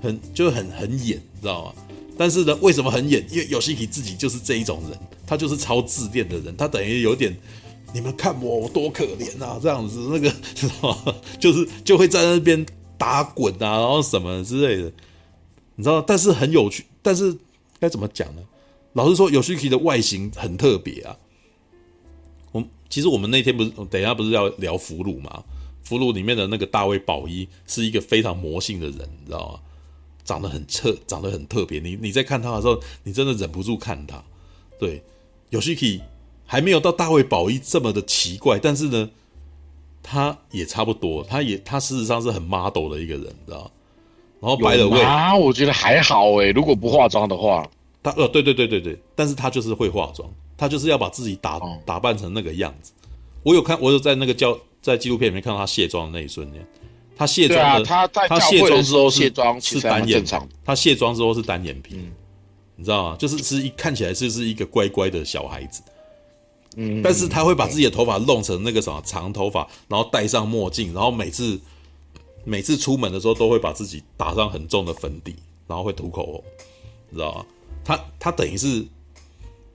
A: 很就是很很演，你知道吗？但是呢，为什么很演？因为 Yoshiki 自己就是这一种人，他就是超自恋的人，他等于有点，你们看我我多可怜啊，这样子那个知道吗？就是就会在那边打滚啊，然后什么之类的，你知道？但是很有趣。但是该怎么讲呢？老实说，Yoshiki 的外形很特别啊。我其实我们那天不是等一下不是要聊俘虏吗？俘虏里面的那个大卫保一是一个非常魔性的人，你知道吗？长得很特，长得很特别。你你在看他的时候，你真的忍不住看他。对，Yoshiki 还没有到大卫保一这么的奇怪，但是呢，他也差不多。他也他事实上是很 model 的一个人，你知道？然后白了味
B: 啊，我觉得还好诶，如果不化妆的话，
A: 他呃，对对对对对，但是他就是会化妆，他就是要把自己打打扮成那个样子。我有看，我有在那个教在纪录片里面看到他卸妆的那一瞬间，他卸妆的，
B: 他
A: 他卸妆之后
B: 卸妆
A: 是单眼，他卸妆之后是单眼皮，你知道吗？就是是一看起来就是一个乖乖的小孩子，嗯，但是他会把自己的头发弄成那个什么长头发，然后戴上墨镜，然后每次。每次出门的时候都会把自己打上很重的粉底，然后会涂口红，你知道吗？他他等于是，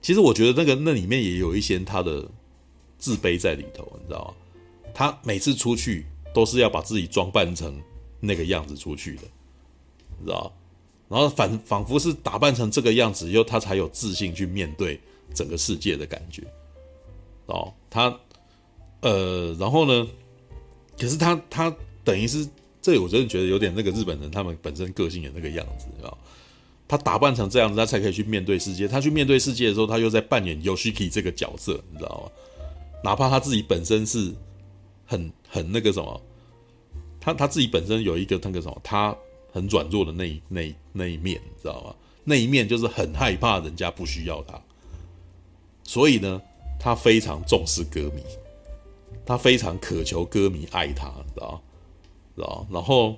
A: 其实我觉得那个那里面也有一些他的自卑在里头，你知道吗？他每次出去都是要把自己装扮成那个样子出去的，你知道？然后反仿佛是打扮成这个样子以后，他才有自信去面对整个世界的感觉，哦，他呃，然后呢，可是他他等于是这，我真的觉得有点那个日本人他们本身个性的那个样子，知道他打扮成这样子，他才可以去面对世界。他去面对世界的时候，他又在扮演有须崎这个角色，你知道吗？哪怕他自己本身是很很那个什么，他他自己本身有一个那个什么，他很软弱的那一那那一面，你知道吗？那一面就是很害怕人家不需要他，所以呢，他非常重视歌迷，他非常渴求歌迷爱他，知道？知道？然后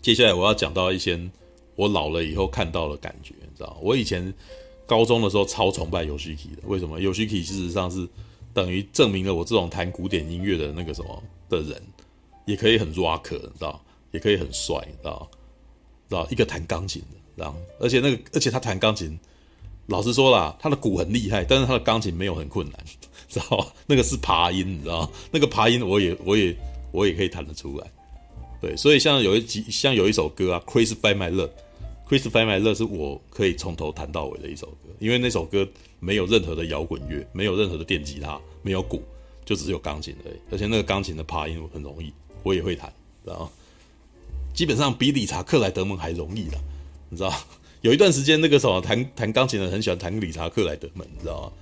A: 接下来我要讲到一些我老了以后看到的感觉，你知道？我以前高中的时候超崇拜 Yoshiki 的，为什么？Yoshiki 事实上是等于证明了我这种弹古典音乐的那个什么的人，也可以很 rock，知道？也可以很帅，知道？知道？一个弹钢琴的。然后，而且那个，而且他弹钢琴，老实说啦，他的鼓很厉害，但是他的钢琴没有很困难，知道吧？那个是爬音，你知道？那个爬音我也，我也，我也可以弹得出来。对，所以像有一集，像有一首歌啊，《Crucify My Love》，《chrisfy my love》是我可以从头弹到尾的一首歌，因为那首歌没有任何的摇滚乐，没有任何的电吉他，没有鼓，就只有钢琴而已。而且那个钢琴的爬音很容易，我也会弹，知道吗？基本上比理查克莱德蒙还容易的。你知道，*laughs* 有一段时间那个什么弹弹钢琴的很喜欢弹理查克莱德门，你知道吗？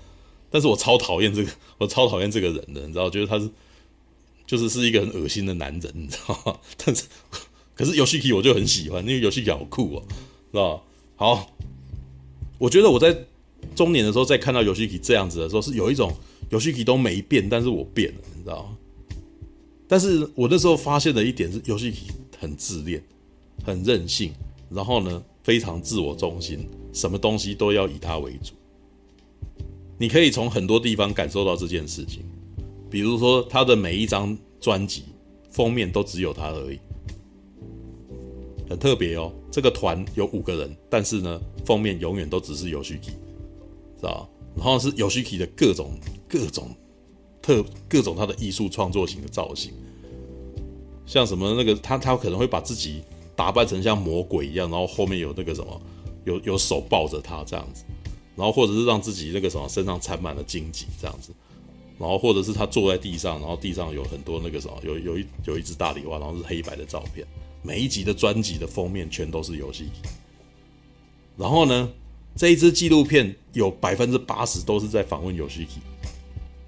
A: 但是我超讨厌这个，*laughs* 我超讨厌这个人的，你知道，觉得他是就是是一个很恶心的男人，你知道吗？*laughs* 但是可是游戏题我就很喜欢，因为 Yoshiki 好酷哦，是吧？好，我觉得我在中年的时候再看到 Yoshiki 这样子的时候，是有一种 Yoshiki 都没变，但是我变了，你知道吗？但是我那时候发现的一点是游戏机很自恋，很任性，然后呢，非常自我中心，什么东西都要以他为主。你可以从很多地方感受到这件事情，比如说他的每一张专辑封面都只有他而已，很特别哦。这个团有五个人，但是呢，封面永远都只是 Yoshiki，知道？然后是 Yoshiki 的各种各种特各种他的艺术创作型的造型，像什么那个他他可能会把自己。打扮成像魔鬼一样，然后后面有那个什么，有有手抱着他这样子，然后或者是让自己那个什么身上缠满了荆棘这样子，然后或者是他坐在地上，然后地上有很多那个什么，有有一有一只大礼花，然后是黑白的照片。每一集的专辑的封面全都是游戏。然后呢，这一支纪录片有百分之八十都是在访问 Yoshiki。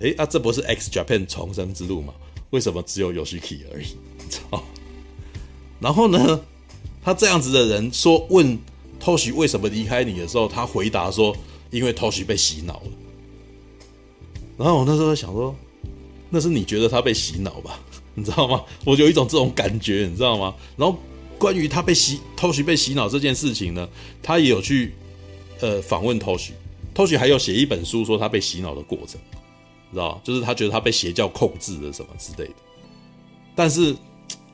A: 诶，啊，这不是 X Japan 重生之路吗？为什么只有 Yoshiki 而已？*laughs* 操！然后呢？他这样子的人说，问 Toshi 为什么离开你的时候，他回答说：“因为 Toshi 被洗脑了。”然后我那时候想说：“那是你觉得他被洗脑吧？你知道吗？” *laughs* 我有一种这种感觉，你知道吗？然后关于他被洗偷袭被洗脑这件事情呢，他也有去呃访问偷袭，偷袭还有写一本书说他被洗脑的过程，你知道就是他觉得他被邪教控制了什么之类的。但是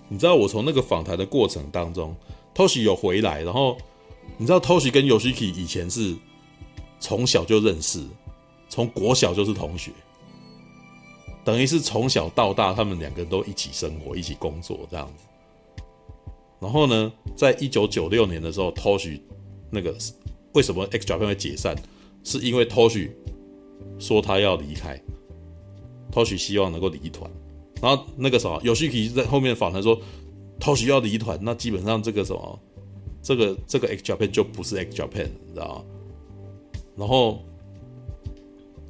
A: 你知道，我从那个访谈的过程当中。偷袭有回来，然后你知道偷袭跟 Yoshiki 以前是从小就认识，从国小就是同学，等于是从小到大他们两个都一起生活、一起工作这样子。然后呢，在一九九六年的时候，Toshi 那个为什么 X Japan 会解散，是因为 Toshi 说他要离开，Toshi 希望能够离团，然后那个什么 Yoshiki 在后面访谈说。Toshi 要离团，那基本上这个什么，这个这个 X Japan 就不是 X Japan，你知道吗？然后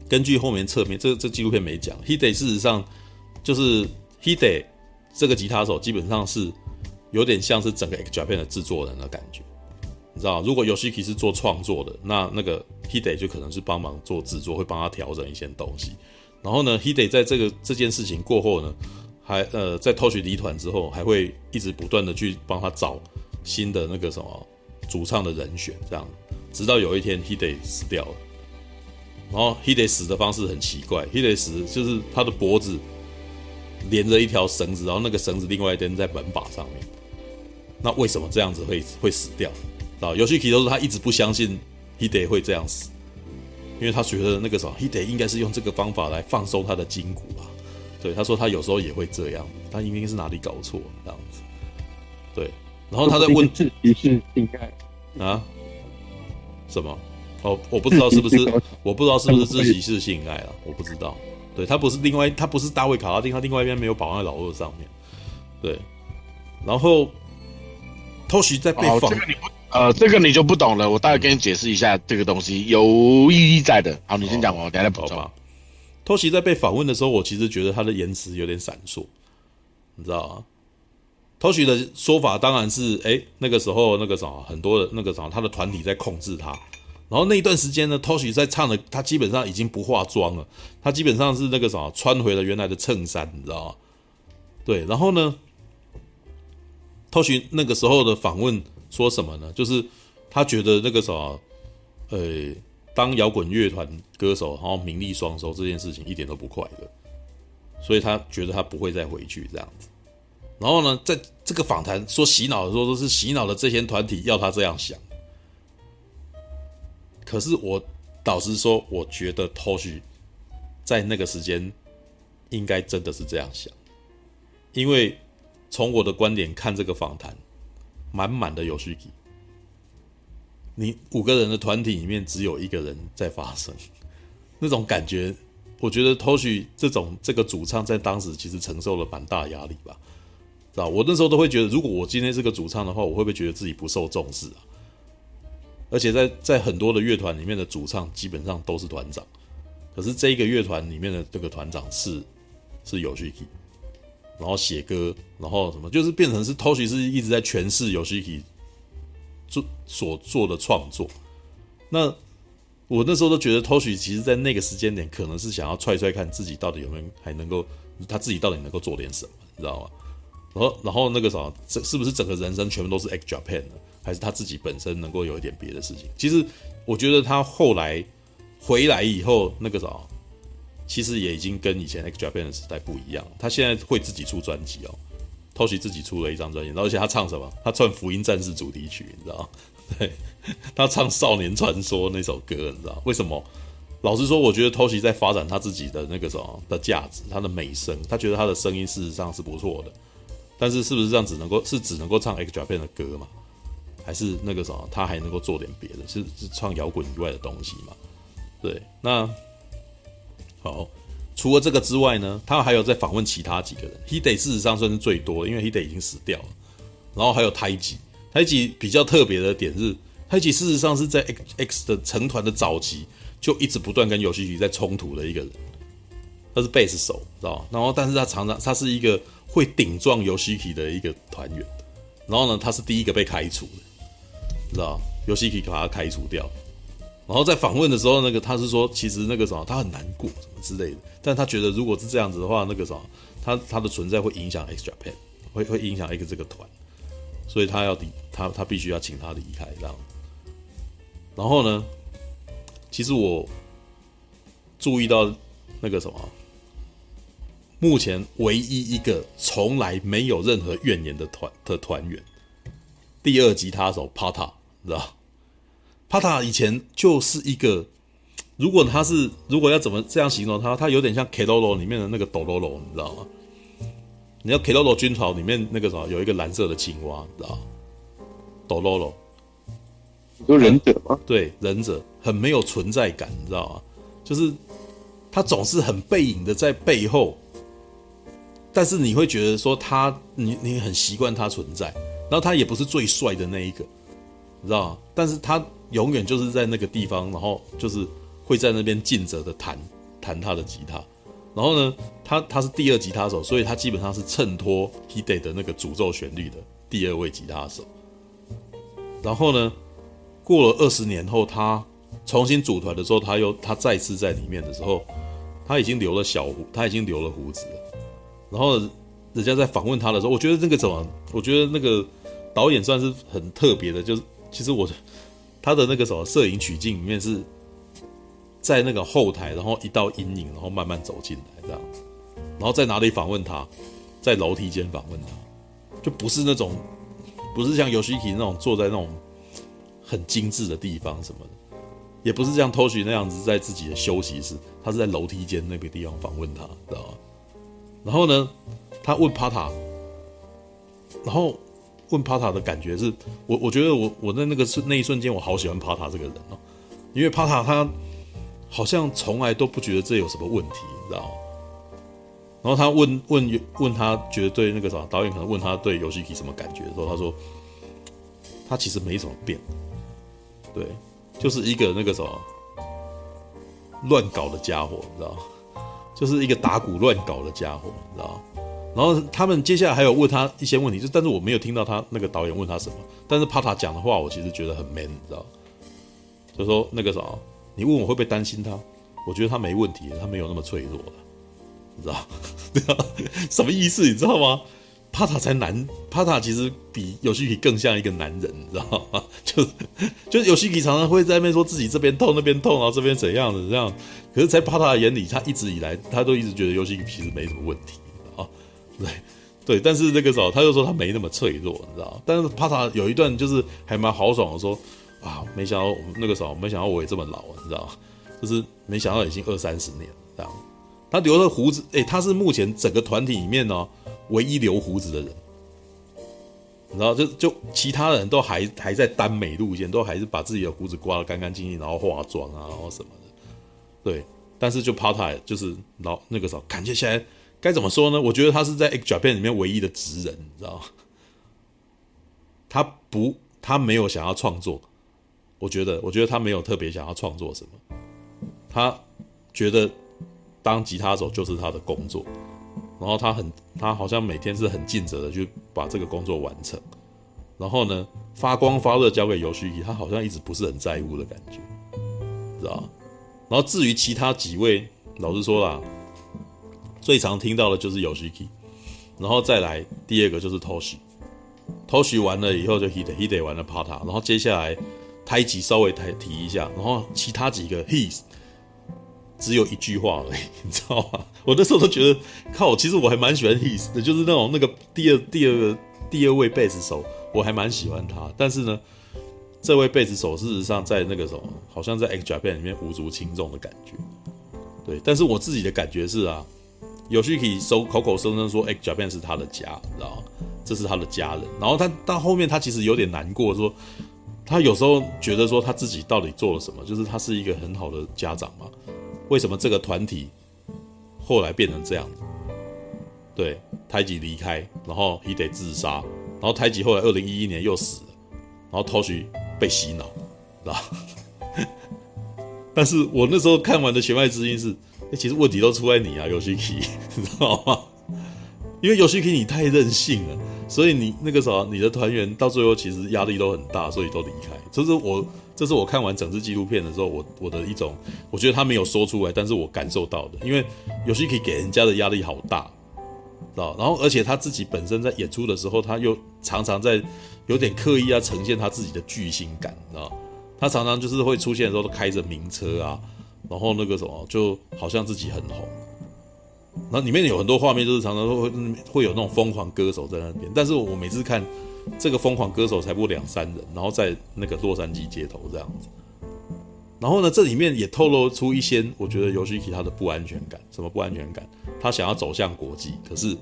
A: 根据后面侧面，这这纪录片没讲，Hide 事实上就是 Hide 这个吉他手，基本上是有点像是整个 X Japan 的制作人的感觉，你知道？如果 Yoshiki 是做创作的，那那个 Hide 就可能是帮忙做制作，会帮他调整一些东西。然后呢，Hide 在这个这件事情过后呢，还呃，在偷取离团之后，还会一直不断的去帮他找新的那个什么主唱的人选，这样，直到有一天 Hide 死掉了。然后 Hide 死的方式很奇怪，Hide 死就是他的脖子连着一条绳子，然后那个绳子另外一边在门把上面。那为什么这样子会会死掉？啊，Yoshiki 都是他一直不相信 Hide 会这样死，因为他觉得那个什么 Hide 应该是用这个方法来放松他的筋骨吧。对，他说他有时候也会这样，他应该是哪里搞错这样子。对，然后他在问，
B: 自己是应该
A: 啊？什么？哦，哦，我不知道是不是，*laughs* 我不知道是不是自习室性爱啊，我不知道。对，他不是另外，他不是大卫卡拉丁，他另外一边没有绑在老二上面。对，然后 Toshi 在被放、哦这个，
B: 呃，这个你就不懂了，我大概跟你解释一下这个东西有意义在的。好，你先讲完，我等下再补充。吧
A: Toshi 在被访问的时候，我其实觉得他的言辞有点闪烁，你知道吗？Toshi 的说法当然是，哎，那个时候那个啥，很多的那个啥，他的团体在控制他。然后那一段时间呢，Toshi 在唱的，他基本上已经不化妆了，他基本上是那个啥，穿回了原来的衬衫，你知道吗？对，然后呢，Toshi 那个时候的访问说什么呢？就是他觉得那个啥，呃，当摇滚乐团歌手，然后名利双收这件事情一点都不快乐，所以他觉得他不会再回去这样子。然后呢，在这个访谈说洗脑的时候，都是洗脑的这些团体要他这样想。可是我老实说，我觉得 Tosh 在那个时间应该真的是这样想，因为从我的观点看这个访谈，满满的有序你五个人的团体里面只有一个人在发声，那种感觉，我觉得 Tosh 这种这个主唱在当时其实承受了蛮大压力吧。我那时候都会觉得，如果我今天是个主唱的话，我会不会觉得自己不受重视啊？而且在在很多的乐团里面的主唱基本上都是团长，可是这一个乐团里面的这个团长是是 Yoshiki，然后写歌，然后什么，就是变成是 Toshi 是一直在诠释 Yoshiki 做所做的创作。那我那时候都觉得 Toshi 其实，在那个时间点，可能是想要踹踹看自己到底有没有还能够，他自己到底能够做点什么，你知道吗？然后，然后那个啥，这是不是整个人生全部都是 X Japan 呢？还是他自己本身能够有一点别的事情？其实，我觉得他后来回来以后，那个啥，其实也已经跟以前 X Japan 的时代不一样。他现在会自己出专辑哦，Toshi 自己出了一张专辑，而且他唱什么？他唱《福音战士》主题曲，你知道吗？*laughs* 对，他唱《少年传说》那首歌，你知道为什么？老实说，我觉得 Toshi 在发展他自己的那个什么的价值，他的美声，他觉得他的声音事实上是不错的。但是是不是这样只能够是只能够唱 X Japan 的歌嘛？还是那个什么，他还能够做点别的？是是唱摇滚以外的东西嘛？对，那好，除了这个之外呢，他还有在访问其他几个人。Hide 事实上算是最多的，因为 Hide 已经死掉了。然后还有太极，太极比较特别的点是太极事实上是在 X X 的成团的早期就一直不断跟游戏局在冲突的一个人。他是贝斯手，知道？然后但是他常常他是一个。会顶撞 Yoshiki 的一个团员，然后呢，他是第一个被开除的，你知道游戏可以把他开除掉，然后在访问的时候，那个他是说，其实那个什么，他很难过什么之类的，但他觉得如果是这样子的话，那个什么，他他的存在会影响 X Japan，会会影响一个这个团，所以他要离他他必须要请他离开这样。然后呢，其实我注意到那个什么。目前唯一一个从来没有任何怨言的团的团员，第二吉他手 Pata，你知道？Pata 以前就是一个，如果他是如果要怎么这样形容他，他有点像 Keroro 里面的那个 Dororo，你知道吗？你要 Keroro 军曹里面那个什么有一个蓝色的青蛙，你知道？Dororo，
B: 有忍者吗？
A: 对，忍者很没有存在感，你知道吗？就是他总是很背影的在背后。但是你会觉得说他，你你很习惯他存在，然后他也不是最帅的那一个，你知道？但是他永远就是在那个地方，然后就是会在那边尽责的弹弹他的吉他，然后呢，他他是第二吉他手，所以他基本上是衬托 Hide 的那个诅咒旋律的第二位吉他手。然后呢，过了二十年后，他重新组团的时候，他又他再次在里面的时候，他已经留了小胡，他已经留了胡子了。然后人家在访问他的时候，我觉得那个怎么？我觉得那个导演算是很特别的，就是其实我他的那个什么摄影取景里面是在那个后台，然后一道阴影，然后慢慢走进来这样。然后在哪里访问他？在楼梯间访问他，就不是那种不是像 Yoshiki 那种坐在那种很精致的地方什么的，也不是像托许那样子在自己的休息室，他是在楼梯间那个地方访问他，知道吗？然后呢，他问帕塔，然后问帕塔的感觉是，我我觉得我我在那个瞬那一瞬间，我好喜欢帕塔这个人哦，因为帕塔他好像从来都不觉得这有什么问题，你知道？然后他问问问他觉得对那个啥导演可能问他对游戏机什么感觉的时候，他说他其实没什么变，对，就是一个那个什么乱搞的家伙，你知道？就是一个打鼓乱搞的家伙，你知道？然后他们接下来还有问他一些问题，就但是我没有听到他那个导演问他什么，但是帕塔讲的话我其实觉得很 man，你知道？就说那个啥，你问我会不会担心他？我觉得他没问题，他没有那么脆弱的。你知道，对 *laughs* 啊什么意思？你知道吗？帕塔才难，帕塔其实比有希皮更像一个男人，你知道吗？*laughs* 就就有希皮常常会在那边说自己这边痛那边痛，然后这边怎样的这样。可是，在帕塔的眼里，他一直以来他都一直觉得有希皮其实没什么问题。对对，但是那个时候他就说他没那么脆弱，你知道。但是帕塔有一段就是还蛮豪爽的说啊，没想到那个时候没想到我也这么老，你知道，就是没想到已经二三十年这样。他留了胡子，哎、他是目前整个团体里面呢、唯一留胡子的人，然后就就其他人都还还在耽美路线，都还是把自己的胡子刮得干干净净，然后化妆啊，然后什么的，对。但是就帕塔就是老那个时候感觉起来该怎么说呢？我觉得他是在 X Japan 里面唯一的职人，你知道？他不，他没有想要创作，我觉得，我觉得他没有特别想要创作什么，他觉得。当吉他手就是他的工作，然后他很，他好像每天是很尽责的去把这个工作完成，然后呢，发光发热交给 Yoshiki，他好像一直不是很在乎的感觉，知道？然后至于其他几位，老实说啦，最常听到的就是 Yoshiki，然后再来第二个就是 Toshi，Toshi 完了以后就 Hide，Hide 完了 Pata，然后接下来 Taiji 稍微提提一下，然后其他几个 His。只有一句话而已，*laughs* 你知道吗？我那时候都觉得，靠，其实我还蛮喜欢 His 的，就是那种那个第二、第二个、第二位贝斯手，我还蛮喜欢他。但是呢，这位贝斯手事实上在那个什么，好像在 X Japan 里面无足轻重的感觉。对，但是我自己的感觉是啊，Yoshiki 说口口声声说 X Japan 是他的家，你知道吗？这是他的家人。然后他到后面，他其实有点难过，说他有时候觉得说他自己到底做了什么，就是他是一个很好的家长嘛。为什么这个团体后来变成这样子？对，太极离开，然后 Hide 自杀，然后太极后来二零一一年又死了，然后偷袭被洗脑，知道？*laughs* 但是我那时候看完的弦外之音是，欸，其实问题都出在你啊，Yoshiki，*laughs* 知道吗？因为 Yoshiki 你太任性了，所以你那个时候你的团员到最后其实压力都很大，所以都离开。这是我。这是我看完整支纪录片的时候，我我的一种，我觉得他没有说出来，但是我感受到的，因为 Yoshiki 给人家的压力好大，知道？然后而且他自己本身在演出的时候，他又常常在有点刻意要呈现他自己的巨星感，知道？他常常就是会出现的时候都开着名车啊，然后那个什么，就好像自己很红。然后里面有很多画面，就是常常会会有那种疯狂歌手在那边，但是我每次看。这个疯狂歌手才不两三人，然后在那个洛杉矶街头这样子，然后呢，这里面也透露出一些我觉得 Yoshiki 他的不安全感，什么不安全感？他想要走向国际，可是，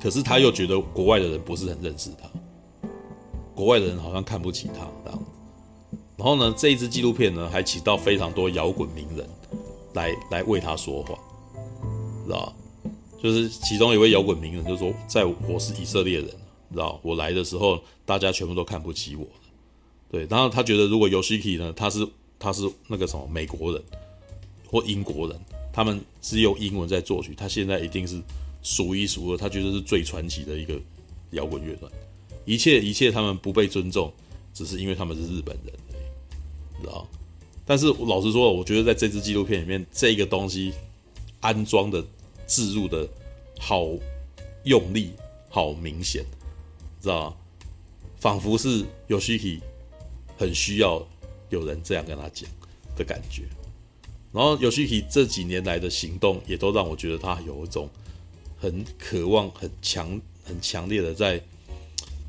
A: 可是他又觉得国外的人不是很认识他，国外的人好像看不起他这样。然后呢，这一支纪录片呢，还请到非常多摇滚名人来来为他说话，知道？就是其中一位摇滚名人就说，在我是以色列人，知道我来的时候，大家全部都看不起我，对。然后他觉得，如果 Yoshiki 呢，他是他是那个什么美国人或英国人，他们只有英文在作曲，他现在一定是数一数二，他觉得是最传奇的一个摇滚乐团。一切一切他们不被尊重，只是因为他们是日本人，知道。但是老实说，我觉得在这支纪录片里面，这个东西安装的。置入的好用力，好明显，知道吗？仿佛是 Yoshiki 很需要有人这样跟他讲的感觉。然后 Yoshiki 这几年来的行动，也都让我觉得他有一种很渴望、很强、很强烈的在、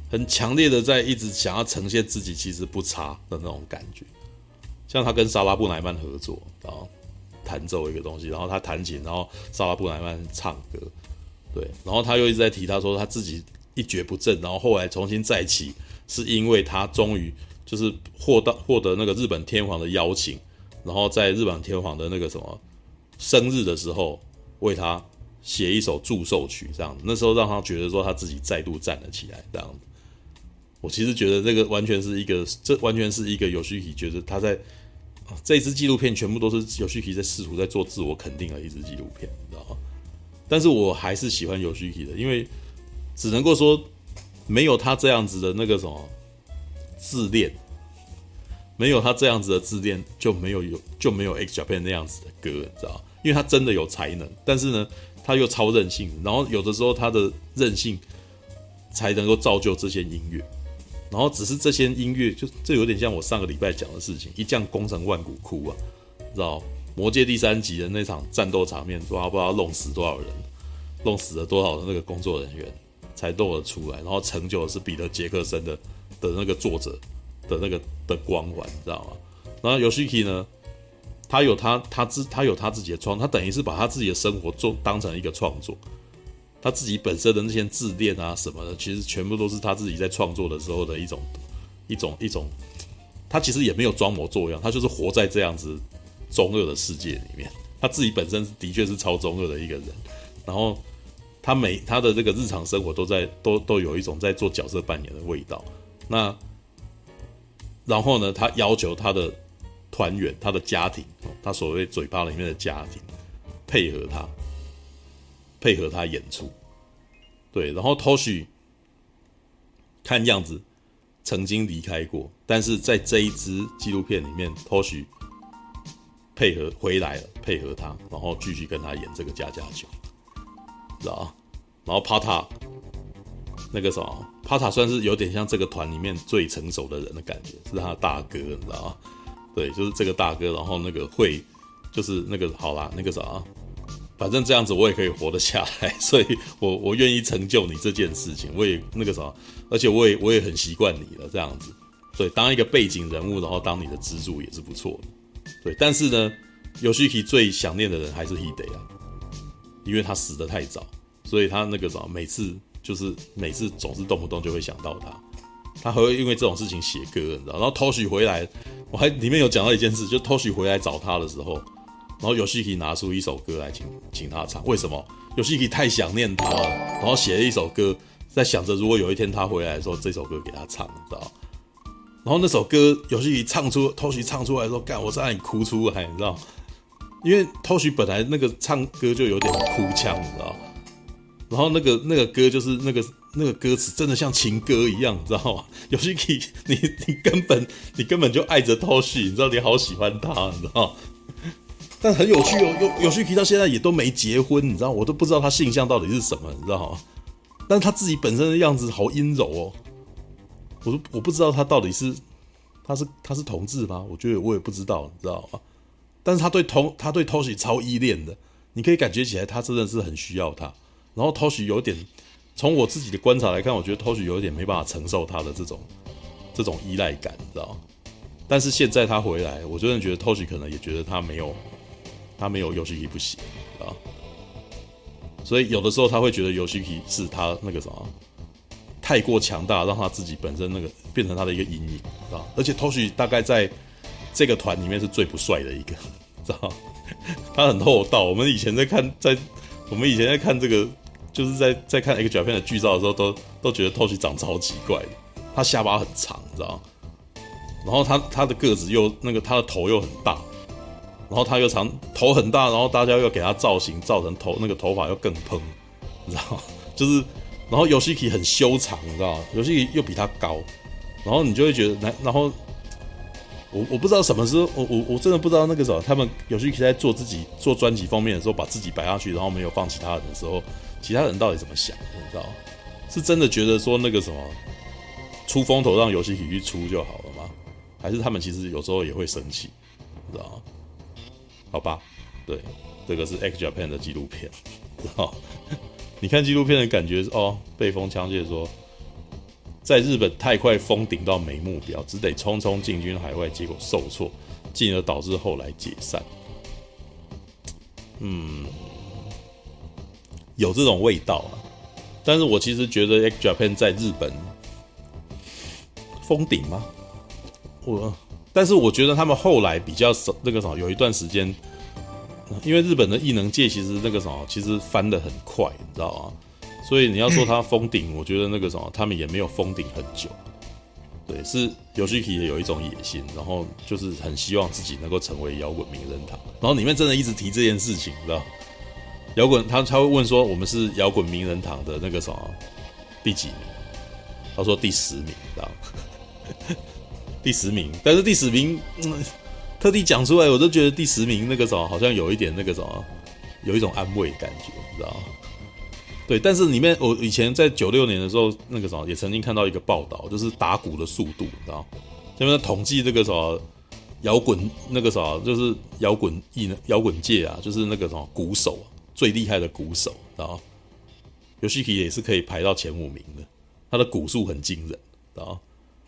A: 很强烈的在一直想要呈现自己其实不差的那种感觉。像他跟莎拉布乃曼合作，然后。弹奏一个东西，然后他弹琴，然后萨拉布莱曼唱歌，对，然后他又一直在提，他说他自己一蹶不振，然后后来重新再起，是因为他终于就是获到获得那个日本天皇的邀请，然后在日本天皇的那个什么生日的时候为他写一首祝寿曲，这样，那时候让他觉得说他自己再度站了起来，这样子。我其实觉得这个完全是一个，这完全是一个 Yoshiki 觉得他在啊这一支纪录片全部都是 Yoshiki 在试图在做自我肯定的一支纪录片，你知道吗？但是我还是喜欢 Yoshiki 的，因为只能够说没有他这样子的那个什么自恋，没有他这样子的自恋，就没有有就没有 X Japan 那样子的歌，你知道吗？因为他真的有才能，但是呢，他又超任性，然后有的时候他的任性才能够造就这些音乐。然后只是这些音乐，就这有点像我上个礼拜讲的事情，一将功成万骨枯啊，知道？魔戒第三集的那场战斗场面，不知道不知道弄死多少人，弄死了多少的那个工作人员，才露了出来，然后成就的是彼得杰克森的的那个作者的那个的光环，知道吗？然后 Yoshiki 呢，他有他他自他有他自己的创，他等于是把他自己的生活做当成一个创作。他自己本身的那些自恋啊什么的，其实全部都是他自己在创作的时候的一种、一种、一种。他其实也没有装模作样，他就是活在这样子中二的世界里面。他自己本身的确是超中二的一个人，然后他每他的这个日常生活都在都都有一种在做角色扮演的味道。那然后呢，他要求他的团员、他的家庭，他所谓嘴巴里面的家庭配合他。配合他演出，对，然后 Tosh，看样子曾经离开过，但是在这一支纪录片里面，Tosh 配合回来了，配合他，然后继续跟他演这个家家酒，知道吧？然后 Pata 那个什么，Pata 算是有点像这个团里面最成熟的人的感觉，是他的大哥，你知道吗？对，就是这个大哥，然后那个会就是那个好啦，那个啥。反正这样子我也可以活得下来，*laughs* 所以我我愿意成就你这件事情，我也那个什么，而且我也我也很习惯你了这样子，对，当一个背景人物，然后当你的支柱也是不错的，对。但是呢，Yoshiki 最想念的人还是 Hide 啊，因为他死得太早，所以他那个什么，每次就是每次总是动不动就会想到他，他还会因为这种事情写歌，你知道。然后托许回来，我还里面有讲到一件事，就托许回来找他的时候。然后 Yoshiki 拿出一首歌来请请他唱，为什么？Yoshiki 太想念他了，然后写了一首歌，在想着如果有一天他回来的时候，这首歌给他唱，你知道？然后那首歌 Yoshiki 唱出，Toshi 唱出来的时候，干，我是让你哭出来，你知道？因为 Toshi 本来那个唱歌就有点哭腔，你知道？然后那个那个歌就是那个那个歌词真的像情歌一样，你知道吗？Yoshiki，你 *laughs* 你根本你根本就爱着 Toshi，你知道？你好喜欢他，你知道？但很有趣哦，有有趣提到现在也都没结婚，你知道，我都不知道他性向到底是什么，你知道吗？但是他自己本身的样子好阴柔哦，我都我不知道他到底是他是他是同志吗？我觉得我也不知道，你知道吗？但是他对同他对 Toshi 超依恋的，你可以感觉起来他真的是很需要他。然后 Toshi 有点从我自己的观察来看，我觉得 Toshi 有点没办法承受他的这种这种依赖感，你知道吗？但是现在他回来，我真的觉得 Toshi 可能也觉得他没有。他没有 Yoshiki 不行啊，所以有的时候他会觉得 Yoshiki 是他那个什么太过强大，让他自己本身那个变成他的一个阴影啊。而且偷袭大概在这个团里面是最不帅的一个，*laughs* 知道？他很厚道。我们以前在看，在我们以前在看这个，就是在在看 X Japan 的剧照的时候，都都觉得偷袭长超奇怪的。他下巴很长，知道？然后他他的个子又那个他的头又很大。然后他又长头很大，然后大家又给他造型造成头那个头发又更蓬，你知道？就是，然后 Yoshiki 很修长，你知道吗尤希提又比他高，然后你就会觉得，然后我我不知道什么时候，我我我真的不知道那个时候，他们 Yoshiki 在做自己做专辑封面的时候，把自己摆下去，然后没有放其他人的时候，其他人到底怎么想？你知道吗？是真的觉得说那个什么出风头让 Yoshiki 去出就好了吗？还是他们其实有时候也会生气，你知道吗？好吧，对，这个是 X Japan 的纪录片，*laughs* 哦，*laughs* 你看纪录片的感觉是哦，被风枪械说，在日本太快封顶到没目标，只得匆匆进军海外，结果受挫，进而导致后来解散。嗯，有这种味道啊，但是我其实觉得 X Japan 在日本封顶吗？我，但是我觉得他们后来比较少那个什么，有一段时间，因为日本的异能界其实那个什么，其实翻得很快，你知道吗？所以你要说他封顶，我觉得那个什么，他们也没有封顶很久。对，是 Yoshiki 也有一种野心，然后就是很希望自己能够成为摇滚名人堂，然后里面真的一直提这件事情，你知道？摇滚他他会问说，我们是摇滚名人堂的那个什么第几名？他说第十名，知道？第十名，但是第十名，嗯，特地讲出来，我都觉得第十名那个什么好像有一点那个什么，有一种安慰感觉，你知道吗？对，但是里面我以前在九六年的时候，那个什么也曾经看到一个报道，就是打鼓的速度，你知道？因为统计这个什么摇滚那个什么，就是摇滚艺摇滚界啊，就是那个什么鼓手最厉害的鼓手，知道？Yoshiki 也是可以排到前五名的，他的鼓数很惊人，知道？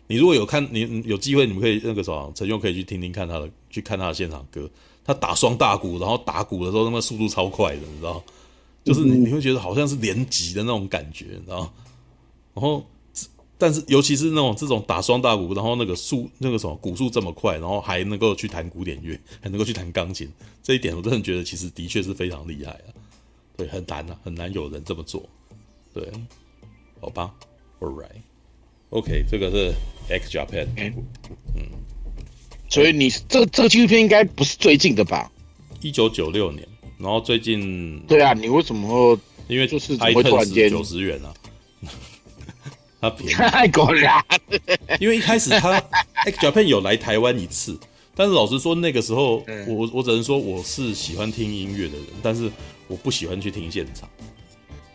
A: 你如果有看，你有机会，你们可以那个什么陈兄可以去听听看他的，去看他的现场歌，他打双大鼓，然后打鼓的时候，那么速度超快的，你知道？就是你你会觉得好像是连击的那种感觉，你知道？然后，但是尤其是那种这种打双大鼓，然后那个速那个什么鼓速这么快，然后还能够去弹古典乐，还能够去弹钢琴，这一点我真的觉得其实的确是非常厉害啊。对，很难啊，很难有人这么做。对，好吧，All right right，OK，这个是 X Japan，
B: 嗯，所以你这个这个纪录片应该不是最近的吧？
A: 一九九六年。然后最近，
B: 对啊，你为什么？
A: 因为
B: 就是
A: 会突然间九十元啊，*laughs* 他便宜，
B: 太果然。
A: 因为一开始他 X Japan 有来台湾一次，但是老实说那个时候，我我只能说我是喜欢听音乐的人，但是我不喜欢去听现场，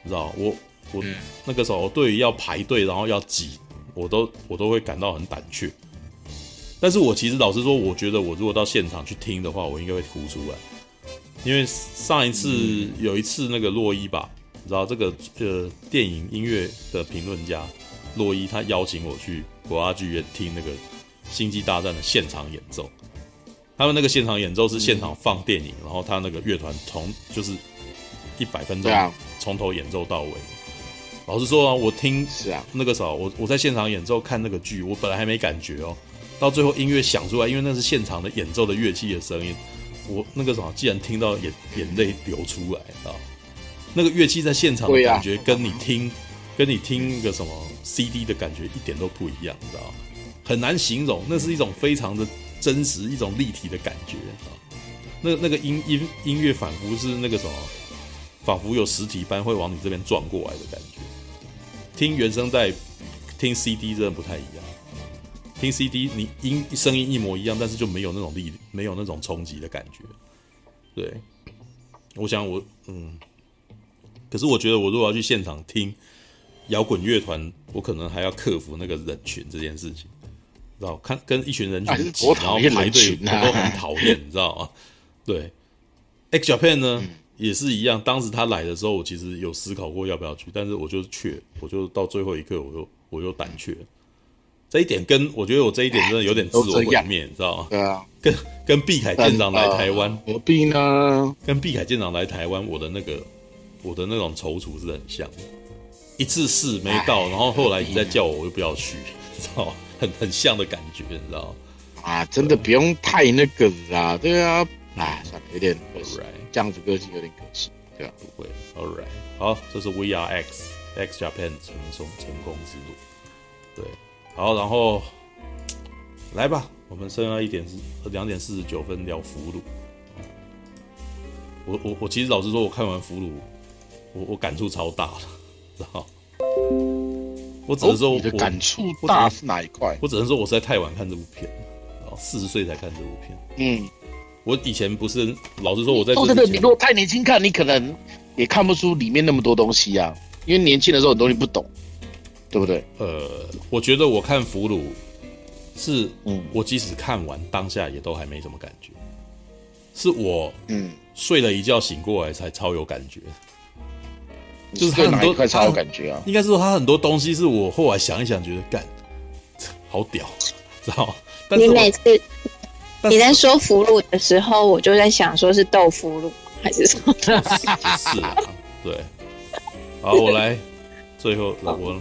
A: 你知道我我那个时候对于要排队然后要挤，我都我都会感到很胆怯。但是我其实老实说，我觉得我如果到现场去听的话，我应该会哭出来。因为上一次有一次那个洛伊吧，你知道这个呃电影音乐的评论家洛伊，他邀请我去国家剧院听那个《星际大战》的现场演奏。他们那个现场演奏是现场放电影，然后他那个乐团从就是一百分钟从头演奏到尾。老实说啊，我听是啊那个时候我我在现场演奏看那个剧，我本来还没感觉哦，到最后音乐响出来，因为那是现场的演奏的乐器的声音。我那个什么，既然听到眼眼泪流出来啊，那个乐器在现场的感觉跟你听，跟你听个什么 CD 的感觉一点都不一样，你知道？很难形容，那是一种非常的真实，一种立体的感觉啊。那那个音音音乐仿佛是那个什么，仿佛有实体般会往你这边撞过来的感觉。听原声带，听 CD 真的不太一样。听 CD，你音声音一模一样，但是就没有那种力，没有那种冲击的感觉。对，我想我嗯，可是我觉得我如果要去现场听摇滚乐团，我可能还要克服那个人群这件事情，知道？看跟一群人群挤，然后排队，我都很讨厌，你知道吗？对，X Japan 呢、嗯、也是一样，当时他来的时候，我其实有思考过要不要去，但是我就去，我就到最后一刻，我又我又胆怯。这一点跟我觉得我这一点真的有点自我毁灭，你知道吗？对啊，跟跟碧凯舰长来台湾
B: 何必呢？
A: 跟碧凯舰长来台湾，我的那个我的那种踌躇是很像的。一次试没到，然后后来你再叫我，我就不要去，知道吗？很很像的感觉，你知道吗？
B: 啊，真的不用太那个啦，对啊，哎，算了，有点这样子个性有点可惜，对啊？
A: 不会，All right，好，这是 Are X X Japan 成功成功之路，对。好，然后来吧，我们剩下一点是两点四十九分聊俘虏。我我我其实老实说，我看完俘虏，我我感触超大了，知道？*laughs* 我只能说我，
B: 哦、你的感触大是哪一块？
A: 我只能说，我实在太晚看这部片，然后四十岁才看这部片。嗯，我以前不是老实说，我在这
B: 个你如果太年轻看，你可能也看不出里面那么多东西啊，因为年轻的时候很多东西不懂。对不对？
A: 呃，我觉得我看《俘虏》是，嗯，我即使看完当下也都还没什么感觉，是我，嗯，睡了一觉醒过来才超有感觉，嗯、就是他很多
B: 快超有感觉啊。
A: 应该是说他很多东西是我后来想一想觉得干，好屌，知道吗？但是
C: 你每次你在说腐乳的时候，我就在想说是豆腐乳还是什么？*laughs*
A: 是啊，对。好，我来最后我。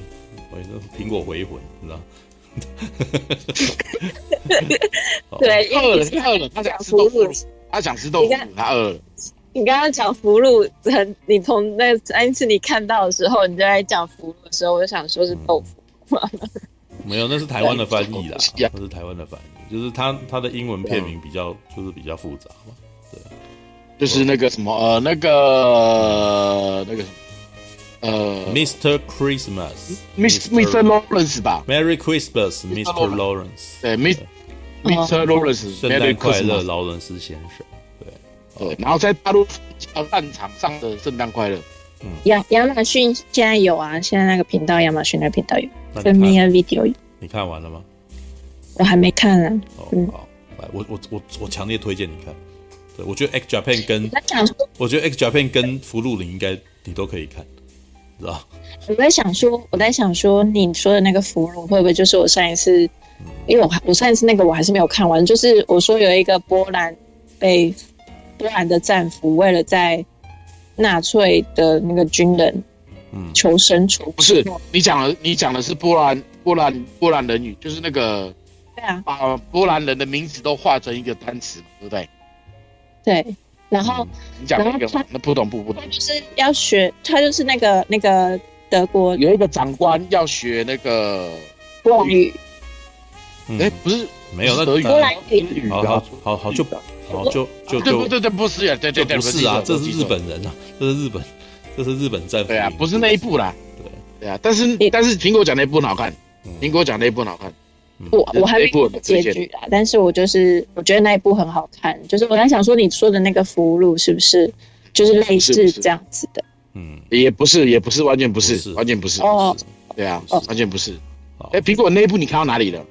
A: 苹果回魂，你知道？
C: 对，*laughs*
B: 饿了，饿了，他想吃豆腐，他想吃豆腐，他饿了。
C: 你刚刚讲福禄，很，你从那上一次你看到的时候，你就在讲福禄的时候，我就想说是豆腐。*laughs*
A: 没有，那是台湾的翻译啦，那是台湾的翻译，就是他他的英文片名比较就是比较复杂嘛，对，
B: 就是那个什么呃那个那个什么。呃
A: ，Mr. Christmas，Mr. Mr.
B: Lawrence 吧
A: ，Merry Christmas，Mr. Lawrence，
B: 对，Mr. Lawrence，
A: 圣诞快乐，劳伦斯先生，
B: 对，对，然后在大陆叫战场上的圣诞快乐，
C: 嗯，亚亚马逊现在有啊，现在那个频道亚马逊的频道有，Premier Video 有，
A: 你看完了吗？
C: 我还没看啊，
A: 嗯，好，来，我我我我强烈推荐你看，对，我觉得 X Japan 跟，我觉得 X Japan 跟福禄你应该你都可以看。
C: 我在想说，我在想说，你说的那个俘虏会不会就是我上一次，因为我我上一次那个我还是没有看完，就是我说有一个波兰被波兰的战俘为了在纳粹的那个军人，嗯，求生存。
B: 不是你讲的，你讲的是波兰波兰波兰人语，就是那个
C: 对啊，
B: 把波兰人的名字都化成一个单词，对不对？
C: 对。然后，
B: 你讲那个，那不懂不不懂。
C: 就是要学，他就是那个那个德国
B: 有一个长官要学那个
C: 波兰语。
B: 哎，不是，
A: 没有那
C: 波兰语。
A: 好好好好就好就就就
B: 对对对，不是呀，对对对，
A: 不是啊，这是日本人啊，这是日本，这是日本战俘。
B: 对啊，不是那一部啦。对对啊，但是但是苹果讲那一部很好看，苹果讲那一部很好看。
C: 我我还没看结局啊，但是我就是我觉得那一部很好看，就是我在想说你说的那个俘虏是不是就是类似这样子的？
B: 嗯，也不是，也不是，完全不是，完全不是。哦，对啊，完全不是。哎，苹果那一部你看到哪里了？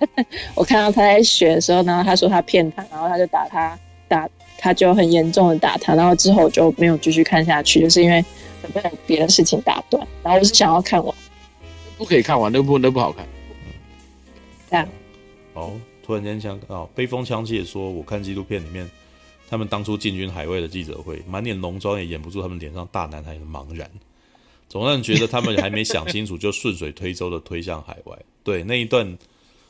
B: *laughs*
C: 我看到他在学的时候，然后他说他骗他，然后他就打他，打他就很严重的打他，然后之后就没有继续看下去，就是因为被别的事情打断。然后我是想要看完，
B: 不可以看完，那部那部好看。
C: 这
A: 哦，突然间想哦，悲风枪械说，我看纪录片里面，他们当初进军海外的记者会，满脸浓妆也掩不住他们脸上大男孩的茫然，总让人觉得他们还没想清楚就顺水推舟的推向海外。对，那一段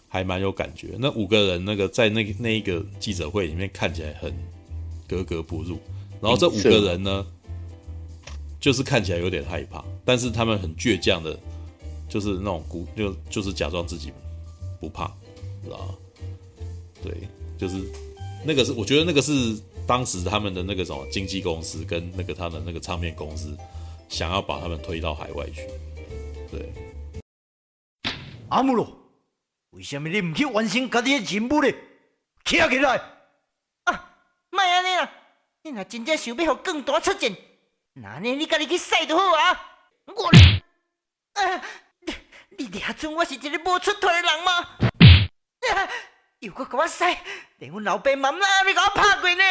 A: 还蛮有感觉。那五个人那个在那那一个记者会里面看起来很格格不入，然后这五个人呢，就是看起来有点害怕，但是他们很倔强的，就是那种孤就就是假装自己。不怕，知道吗？对，就是那个是，我觉得那个是当时他们的那个什么经纪公司跟那个他的那个唱片公司想要把他们推到海外去。对，
D: 阿姆罗，为什么你唔去完成家己的任务呢？起来起来！啊，莫安尼啦，你若真正想要互更大出战，那呢你家己去赛就好啊！我，啊。你俩准我是一个无出头的人吗？*laughs* 又搁给我使，连阮老爸妈妈你给我拍过呢？